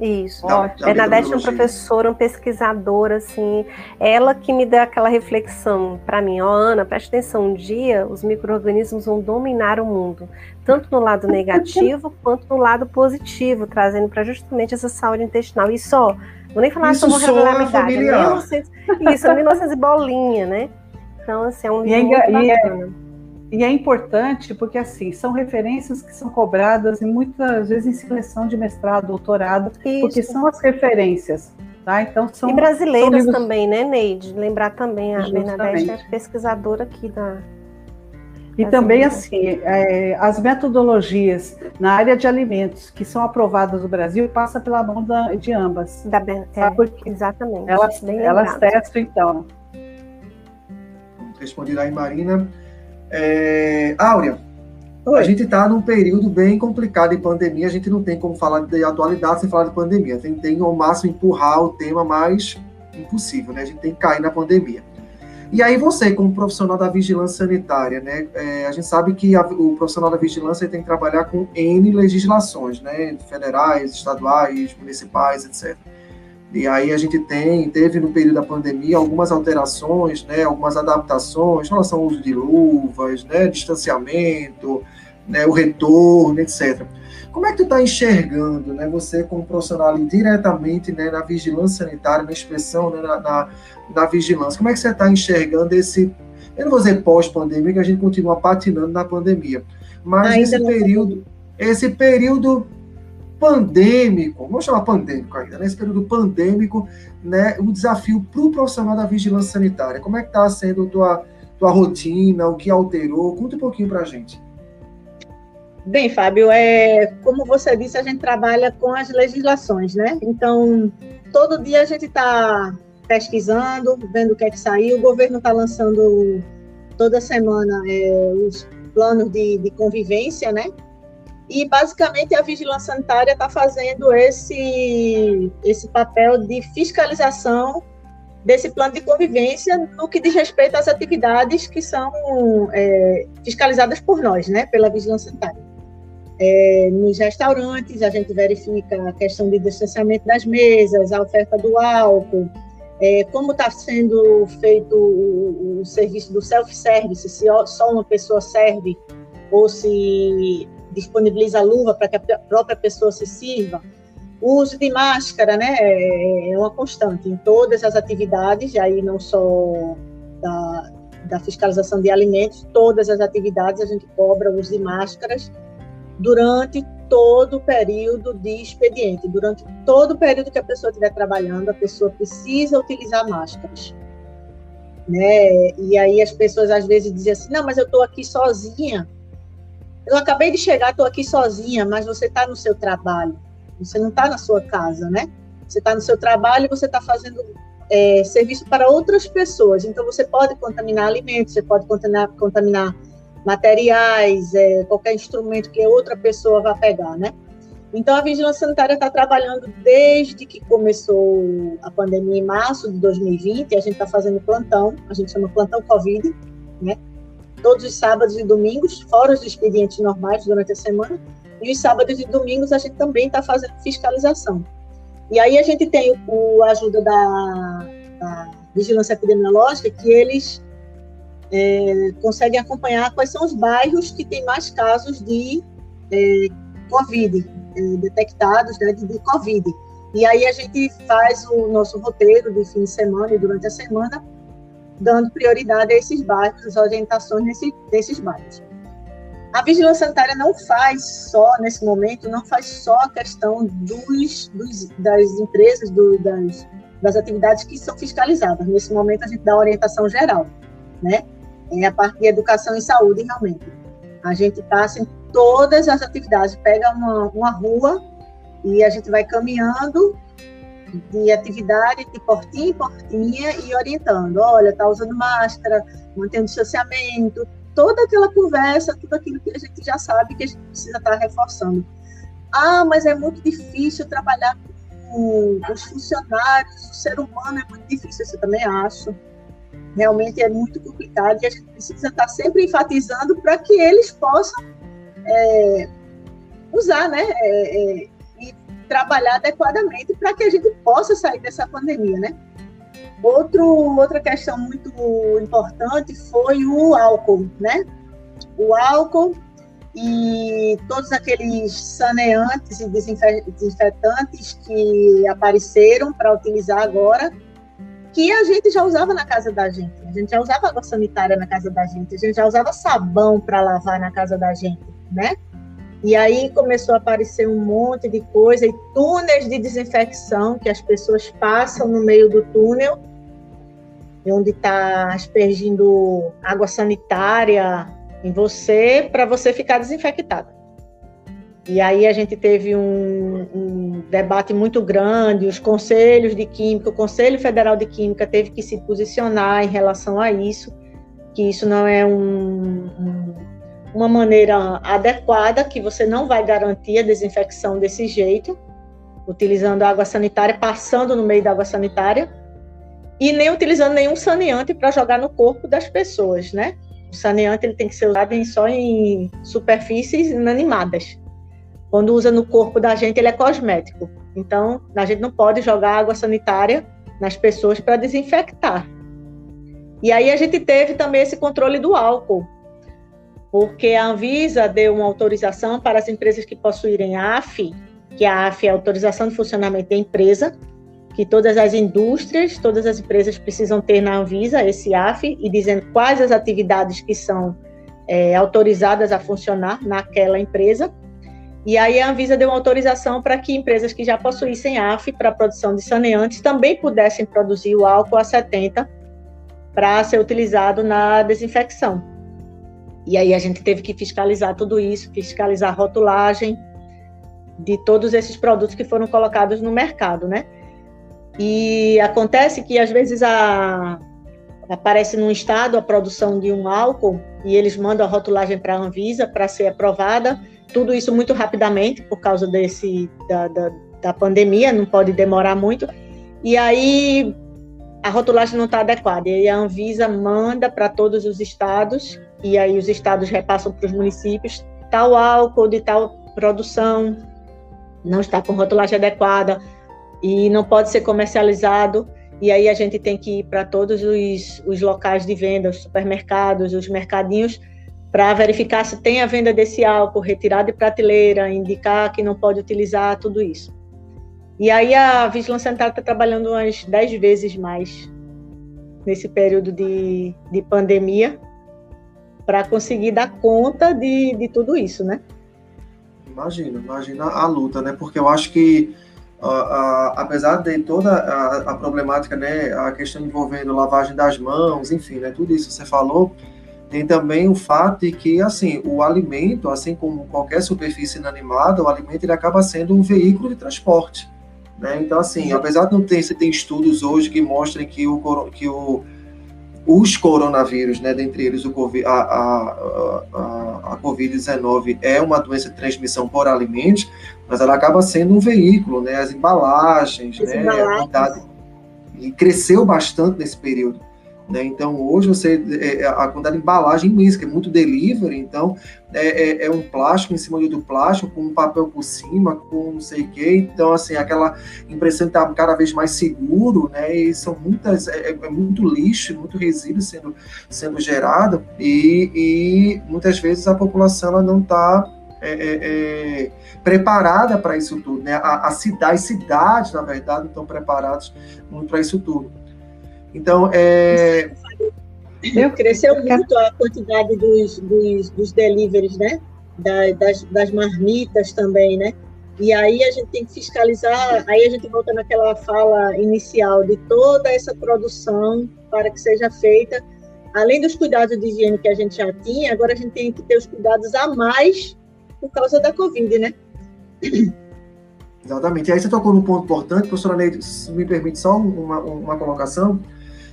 Isso. Ótimo. Bernadette é uma professora, uma pesquisadora, assim, ela que me dá aquela reflexão para mim, ó, oh, Ana, preste atenção, um dia os micro-organismos vão dominar o mundo, tanto no lado negativo quanto no lado positivo, trazendo para justamente essa saúde intestinal. E só, vou nem falar isso sobre revelar a idade, é 1900, isso, é 1900 bolinha, né? Então, assim, é um livro e, muito é bacana. É... E é importante porque, assim, são referências que são cobradas e muitas vezes em seleção de mestrado, doutorado, Isso. porque são as referências. Tá? Então, são, e brasileiras livros... também, né, Neide? Lembrar também, a Justamente. Bernadette é pesquisadora aqui da. E também, assim, é, as metodologias na área de alimentos que são aprovadas no Brasil passa pela mão da, de ambas. Da, é, exatamente. Elas, elas testam, então. Responder aí, Marina. É, Áurea, Oi. a gente está num período bem complicado de pandemia, a gente não tem como falar de atualidade sem falar de pandemia. Tem, tem ao máximo empurrar o tema mais impossível, né? A gente tem que cair na pandemia. E aí você, como profissional da vigilância sanitária, né, é, a gente sabe que a, o profissional da vigilância tem que trabalhar com N legislações, né, federais, estaduais, municipais, etc. E aí a gente tem, teve no período da pandemia algumas alterações, né, algumas adaptações em relação ao uso de luvas, né, distanciamento, né, o retorno, etc. Como é que tu está enxergando, né, você como profissional diretamente né, na vigilância sanitária, na inspeção, né, na, na, na vigilância, como é que você está enxergando esse, eu não vou dizer pós-pandemia, que a gente continua patinando na pandemia, mas Ainda esse período, esse período pandêmico, vamos chamar pandêmico ainda, nesse né, período pandêmico, né, o desafio para o profissional da vigilância sanitária, como é que está sendo tua, tua rotina, o que alterou, conta um pouquinho para a gente. Bem, Fábio, é, como você disse, a gente trabalha com as legislações, né? Então, todo dia a gente está pesquisando, vendo o que é que saiu. O governo está lançando toda semana é, os planos de, de, convivência, né? E, basicamente, a vigilância sanitária está fazendo esse, esse papel de fiscalização desse plano de convivência no que diz respeito às atividades que são é, fiscalizadas por nós, né? Pela vigilância sanitária. É, nos restaurantes, a gente verifica a questão de distanciamento das mesas, a oferta do álcool, é, como está sendo feito o, o serviço do self-service, se só uma pessoa serve ou se disponibiliza a luva para que a própria pessoa se sirva. O uso de máscara né, é, é uma constante em todas as atividades, aí não só da, da fiscalização de alimentos, todas as atividades a gente cobra o uso de máscaras durante todo o período de expediente, durante todo o período que a pessoa estiver trabalhando, a pessoa precisa utilizar máscaras. Né? E aí as pessoas às vezes dizem assim, não, mas eu estou aqui sozinha. Eu acabei de chegar, estou aqui sozinha, mas você está no seu trabalho. Você não está na sua casa, né? Você está no seu trabalho e você está fazendo é, serviço para outras pessoas. Então você pode contaminar alimentos, você pode contaminar, contaminar materiais, é, qualquer instrumento que outra pessoa vá pegar, né? Então, a Vigilância Sanitária está trabalhando desde que começou a pandemia em março de 2020, a gente está fazendo plantão, a gente chama plantão Covid, né? Todos os sábados e domingos, fora os expedientes normais durante a semana, e os sábados e domingos a gente também está fazendo fiscalização. E aí a gente tem o, a ajuda da, da Vigilância Epidemiológica, que eles é, conseguem acompanhar quais são os bairros que têm mais casos de é, Covid, é, detectados né, de, de, Covid. E aí a gente faz o nosso roteiro de fim de semana e durante a semana, dando prioridade a esses bairros, as orientações nesse, desses bairros. A vigilância sanitária não faz só, nesse momento, não faz só a questão dos, dos das empresas, do, das, das atividades que são fiscalizadas. Nesse momento, a gente dá orientação geral, né? É a parte de educação e saúde, realmente. A gente passa em todas as atividades, pega uma, uma rua e a gente vai caminhando de atividade de portinha em portinha e orientando. Olha, está usando máscara, mantendo distanciamento, toda aquela conversa, tudo aquilo que a gente já sabe que a gente precisa estar tá reforçando. Ah, mas é muito difícil trabalhar com os funcionários, o ser humano é muito difícil, eu também acho realmente é muito complicado e a gente precisa estar sempre enfatizando para que eles possam é, usar, né, é, é, e trabalhar adequadamente para que a gente possa sair dessa pandemia, né. Outro, outra questão muito importante foi o álcool, né, o álcool e todos aqueles saneantes e desinfetantes que apareceram para utilizar agora, que a gente já usava na casa da gente. A gente já usava água sanitária na casa da gente, a gente já usava sabão para lavar na casa da gente, né? E aí começou a aparecer um monte de coisa e túneis de desinfecção que as pessoas passam no meio do túnel, onde está aspergindo água sanitária em você para você ficar desinfectado. E aí a gente teve um, um, debate muito grande, os conselhos de química, o Conselho Federal de Química teve que se posicionar em relação a isso, que isso não é um, um, uma maneira adequada, que você não vai garantir a desinfecção desse jeito, utilizando água sanitária, passando no meio da água sanitária. e nem utilizando nenhum saneante para jogar no corpo das pessoas, né? O saneante ele tem que ser usado em, só em superfícies inanimadas. Quando usa no corpo da gente, ele é cosmético. Então, a gente não pode jogar água sanitária nas pessoas para desinfectar. E aí a gente teve também esse controle do álcool, porque a Anvisa deu uma autorização para as empresas que possuírem AF, que a AF é a autorização de funcionamento da empresa, que todas as indústrias, todas as empresas precisam ter na Anvisa esse AF e dizendo quais as atividades que são é, autorizadas a funcionar naquela empresa. E aí a Anvisa deu uma autorização para que empresas que já possuíssem AF para produção de saneantes também pudessem produzir o álcool a 70 para ser utilizado na desinfecção. E aí a gente teve que fiscalizar tudo isso, fiscalizar a rotulagem de todos esses produtos que foram colocados no mercado, né? E acontece que às vezes a, aparece num estado a produção de um álcool e eles mandam a rotulagem para a Anvisa para ser aprovada. Tudo isso muito rapidamente por causa desse da, da, da pandemia, não pode demorar muito. E aí a rotulagem não está adequada. E a Anvisa manda para todos os estados e aí os estados repassam para os municípios tal álcool de tal produção não está com rotulagem adequada e não pode ser comercializado. E aí a gente tem que ir para todos os, os locais de venda, os supermercados, os mercadinhos, para verificar se tem a venda desse álcool, retirar de prateleira, indicar que não pode utilizar, tudo isso. E aí a Vigilância Sanitária está trabalhando umas 10 vezes mais nesse período de, de pandemia para conseguir dar conta de, de tudo isso, né? Imagina, imagina a luta, né? Porque eu acho que apesar de toda a, a, problemática, né, a questão envolvendo lavagem das mãos, enfim, né, tudo isso que você falou, tem também o fato de que, assim, o alimento, assim como qualquer superfície inanimada, o alimento ele acaba sendo um veículo de transporte, né? Então, assim, apesar de não ter, você tem estudos hoje que mostrem que o, que o os coronavírus, né, dentre eles o COVID, a, a, a, a Covid-19 é uma doença de transmissão por alimentos, mas ela acaba sendo um veículo, né, as embalagens, as né, embalagens. e cresceu bastante nesse período. Né? Então, hoje, você é, é a quantidade de embalagem imensa, que é muito delivery, então, é, é, é, um plástico em cima de outro plástico, com um papel por cima, com não sei o quê. Então, assim, aquela impressão está cada vez mais seguro, né? E são muitas, é, é, é, muito lixo, muito resíduo sendo, sendo gerado, e, e muitas vezes a população ela não está é, preparada para isso tudo, né? As cidades, na verdade, estão preparadas para isso tudo. Então, é. Cresceu muito a quantidade dos, dos, dos deliveries, né? Da, das, das marmitas também, né? E aí a gente tem que fiscalizar, aí a gente volta naquela fala inicial de toda essa produção para que seja feita, além dos cuidados de higiene que a gente já tinha, agora a gente tem que ter os cuidados a mais por causa da Covid, né? Exatamente. E aí você tocou num ponto importante, professora Neide, se me permite só uma, uma colocação,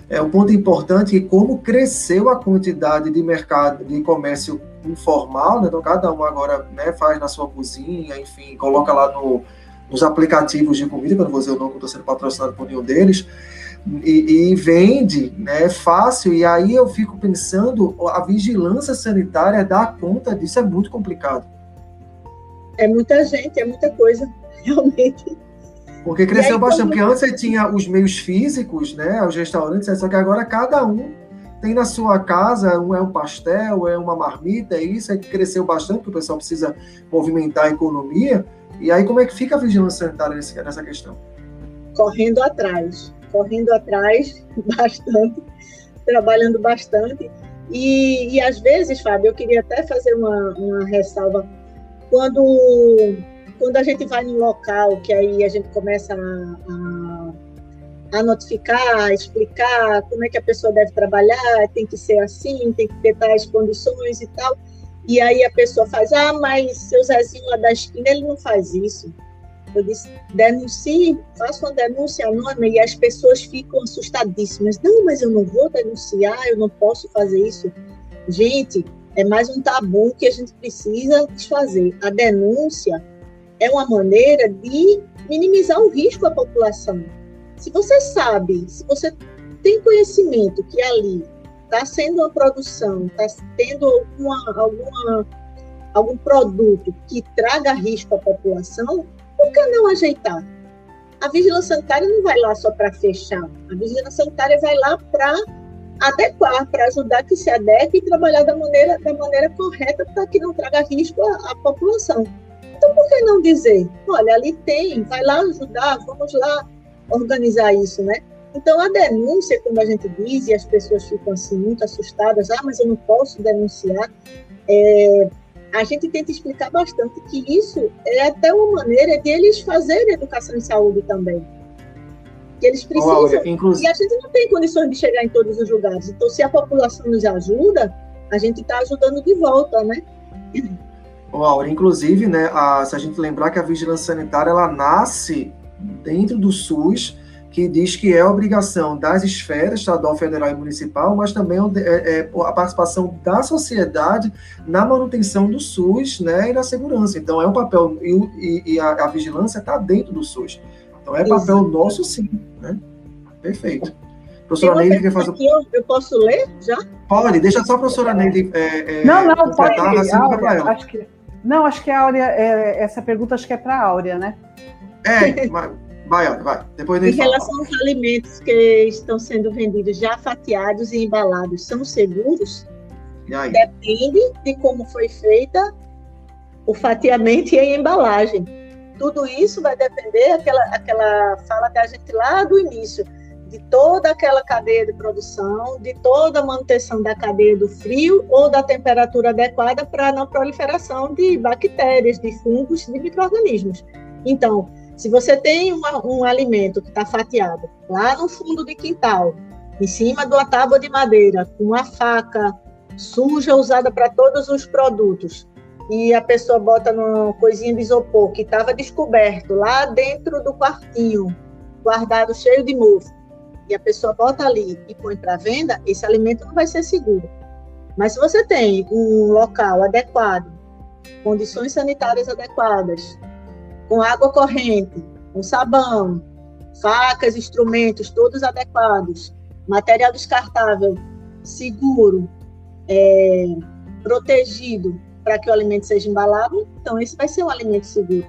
é um ponto importante que como cresceu a quantidade de mercado de comércio informal, né? então cada um agora né, faz na sua cozinha, enfim, coloca lá no, nos aplicativos de comida, que eu não estou sendo patrocinado por nenhum deles, e, e, vende, né, fácil, e aí eu fico pensando, a vigilância sanitária dar conta disso é muito complicado. É muita gente, é muita coisa, [LAUGHS] realmente. Porque cresceu aí, bastante, porque antes você tinha os meios físicos, né, os restaurantes, só que agora cada um tem na sua casa, um é um pastel, é uma marmita, é isso, aí cresceu bastante, porque o pessoal precisa movimentar a economia, e aí como é que fica a vigilância sanitária nessa questão? Correndo atrás, correndo atrás [LAUGHS] bastante, trabalhando bastante, e, e às vezes, Fábio, eu queria até fazer uma, uma ressalva, quando quando a gente vai no local, que aí a gente começa a, a, a, notificar, explicar como é que a pessoa deve trabalhar, tem que ser assim, tem que ter tais condições e tal. E aí a pessoa faz, ah, mas seu Zezinho lá da esquina, ele não faz isso. Eu disse, denuncie, faça uma denúncia anônima e as pessoas ficam assustadíssimas. Não, mas eu não vou denunciar, eu não posso fazer isso. Gente, é mais um tabu que a gente precisa desfazer. A denúncia é uma maneira de minimizar o risco à população. Se você sabe, se você tem conhecimento que ali está sendo uma produção, está tendo alguma, alguma, algum produto que traga risco à população, por que não ajeitar? A vigilância sanitária não vai lá só para fechar, a vigilância sanitária vai lá para adequar, para ajudar que se adeque e trabalhar da maneira, da maneira correta para que não traga risco à, à população. Então, por que não dizer, olha, ali tem, vai lá ajudar, vamos lá organizar isso, né? Então, a denúncia, como a gente diz, e as pessoas ficam assim muito assustadas, ah, mas eu não posso denunciar, é, a gente tenta explicar bastante que isso é até uma maneira de eles fazerem educação em saúde também. Que eles precisam. Olha, inclusive... E a gente não tem condições de chegar em todos os lugares. Então, se a população nos ajuda, a gente está ajudando de volta, né? Ô, Aura, inclusive, né, a, se a gente lembrar que a vigilância sanitária ela nasce dentro do SUS, que diz que é obrigação das esferas estadual, federal e municipal, mas também é, é, a participação da sociedade na manutenção do SUS né, e na segurança. Então, é um papel, e, e a, a, vigilância está dentro do SUS. Então, é papel Exato. nosso, sim. Né? Perfeito. Professora Neide quer fazer. Eu, eu posso ler já? Pode, deixa só a professora Neide. É, é, não, não, pode. Áurea, acho que, não, acho que a Áurea, é, essa pergunta acho que é para a Áurea, né? É, mas. Vai, vai. Depois em relação aos alimentos que estão sendo vendidos já fatiados e embalados, são seguros? Depende de como foi feita o fatiamento e a embalagem. Tudo isso vai depender aquela aquela fala da gente lá do início, de toda aquela cadeia de produção, de toda a manutenção da cadeia do frio ou da temperatura adequada para não proliferação de bactérias, de fungos, de micro-organismos. Então, se você tem uma, um alimento que está fatiado lá no fundo de quintal, em cima de uma tábua de madeira, com uma faca suja usada para todos os produtos, e a pessoa bota numa coisinha de isopor que estava descoberto lá dentro do quartinho, guardado cheio de mofo, e a pessoa bota ali e põe para venda, esse alimento não vai ser seguro. Mas se você tem um local adequado, condições sanitárias adequadas, com água corrente, com sabão, facas, instrumentos todos adequados, material descartável seguro, é, protegido para que o alimento seja embalado, então esse vai ser um alimento seguro.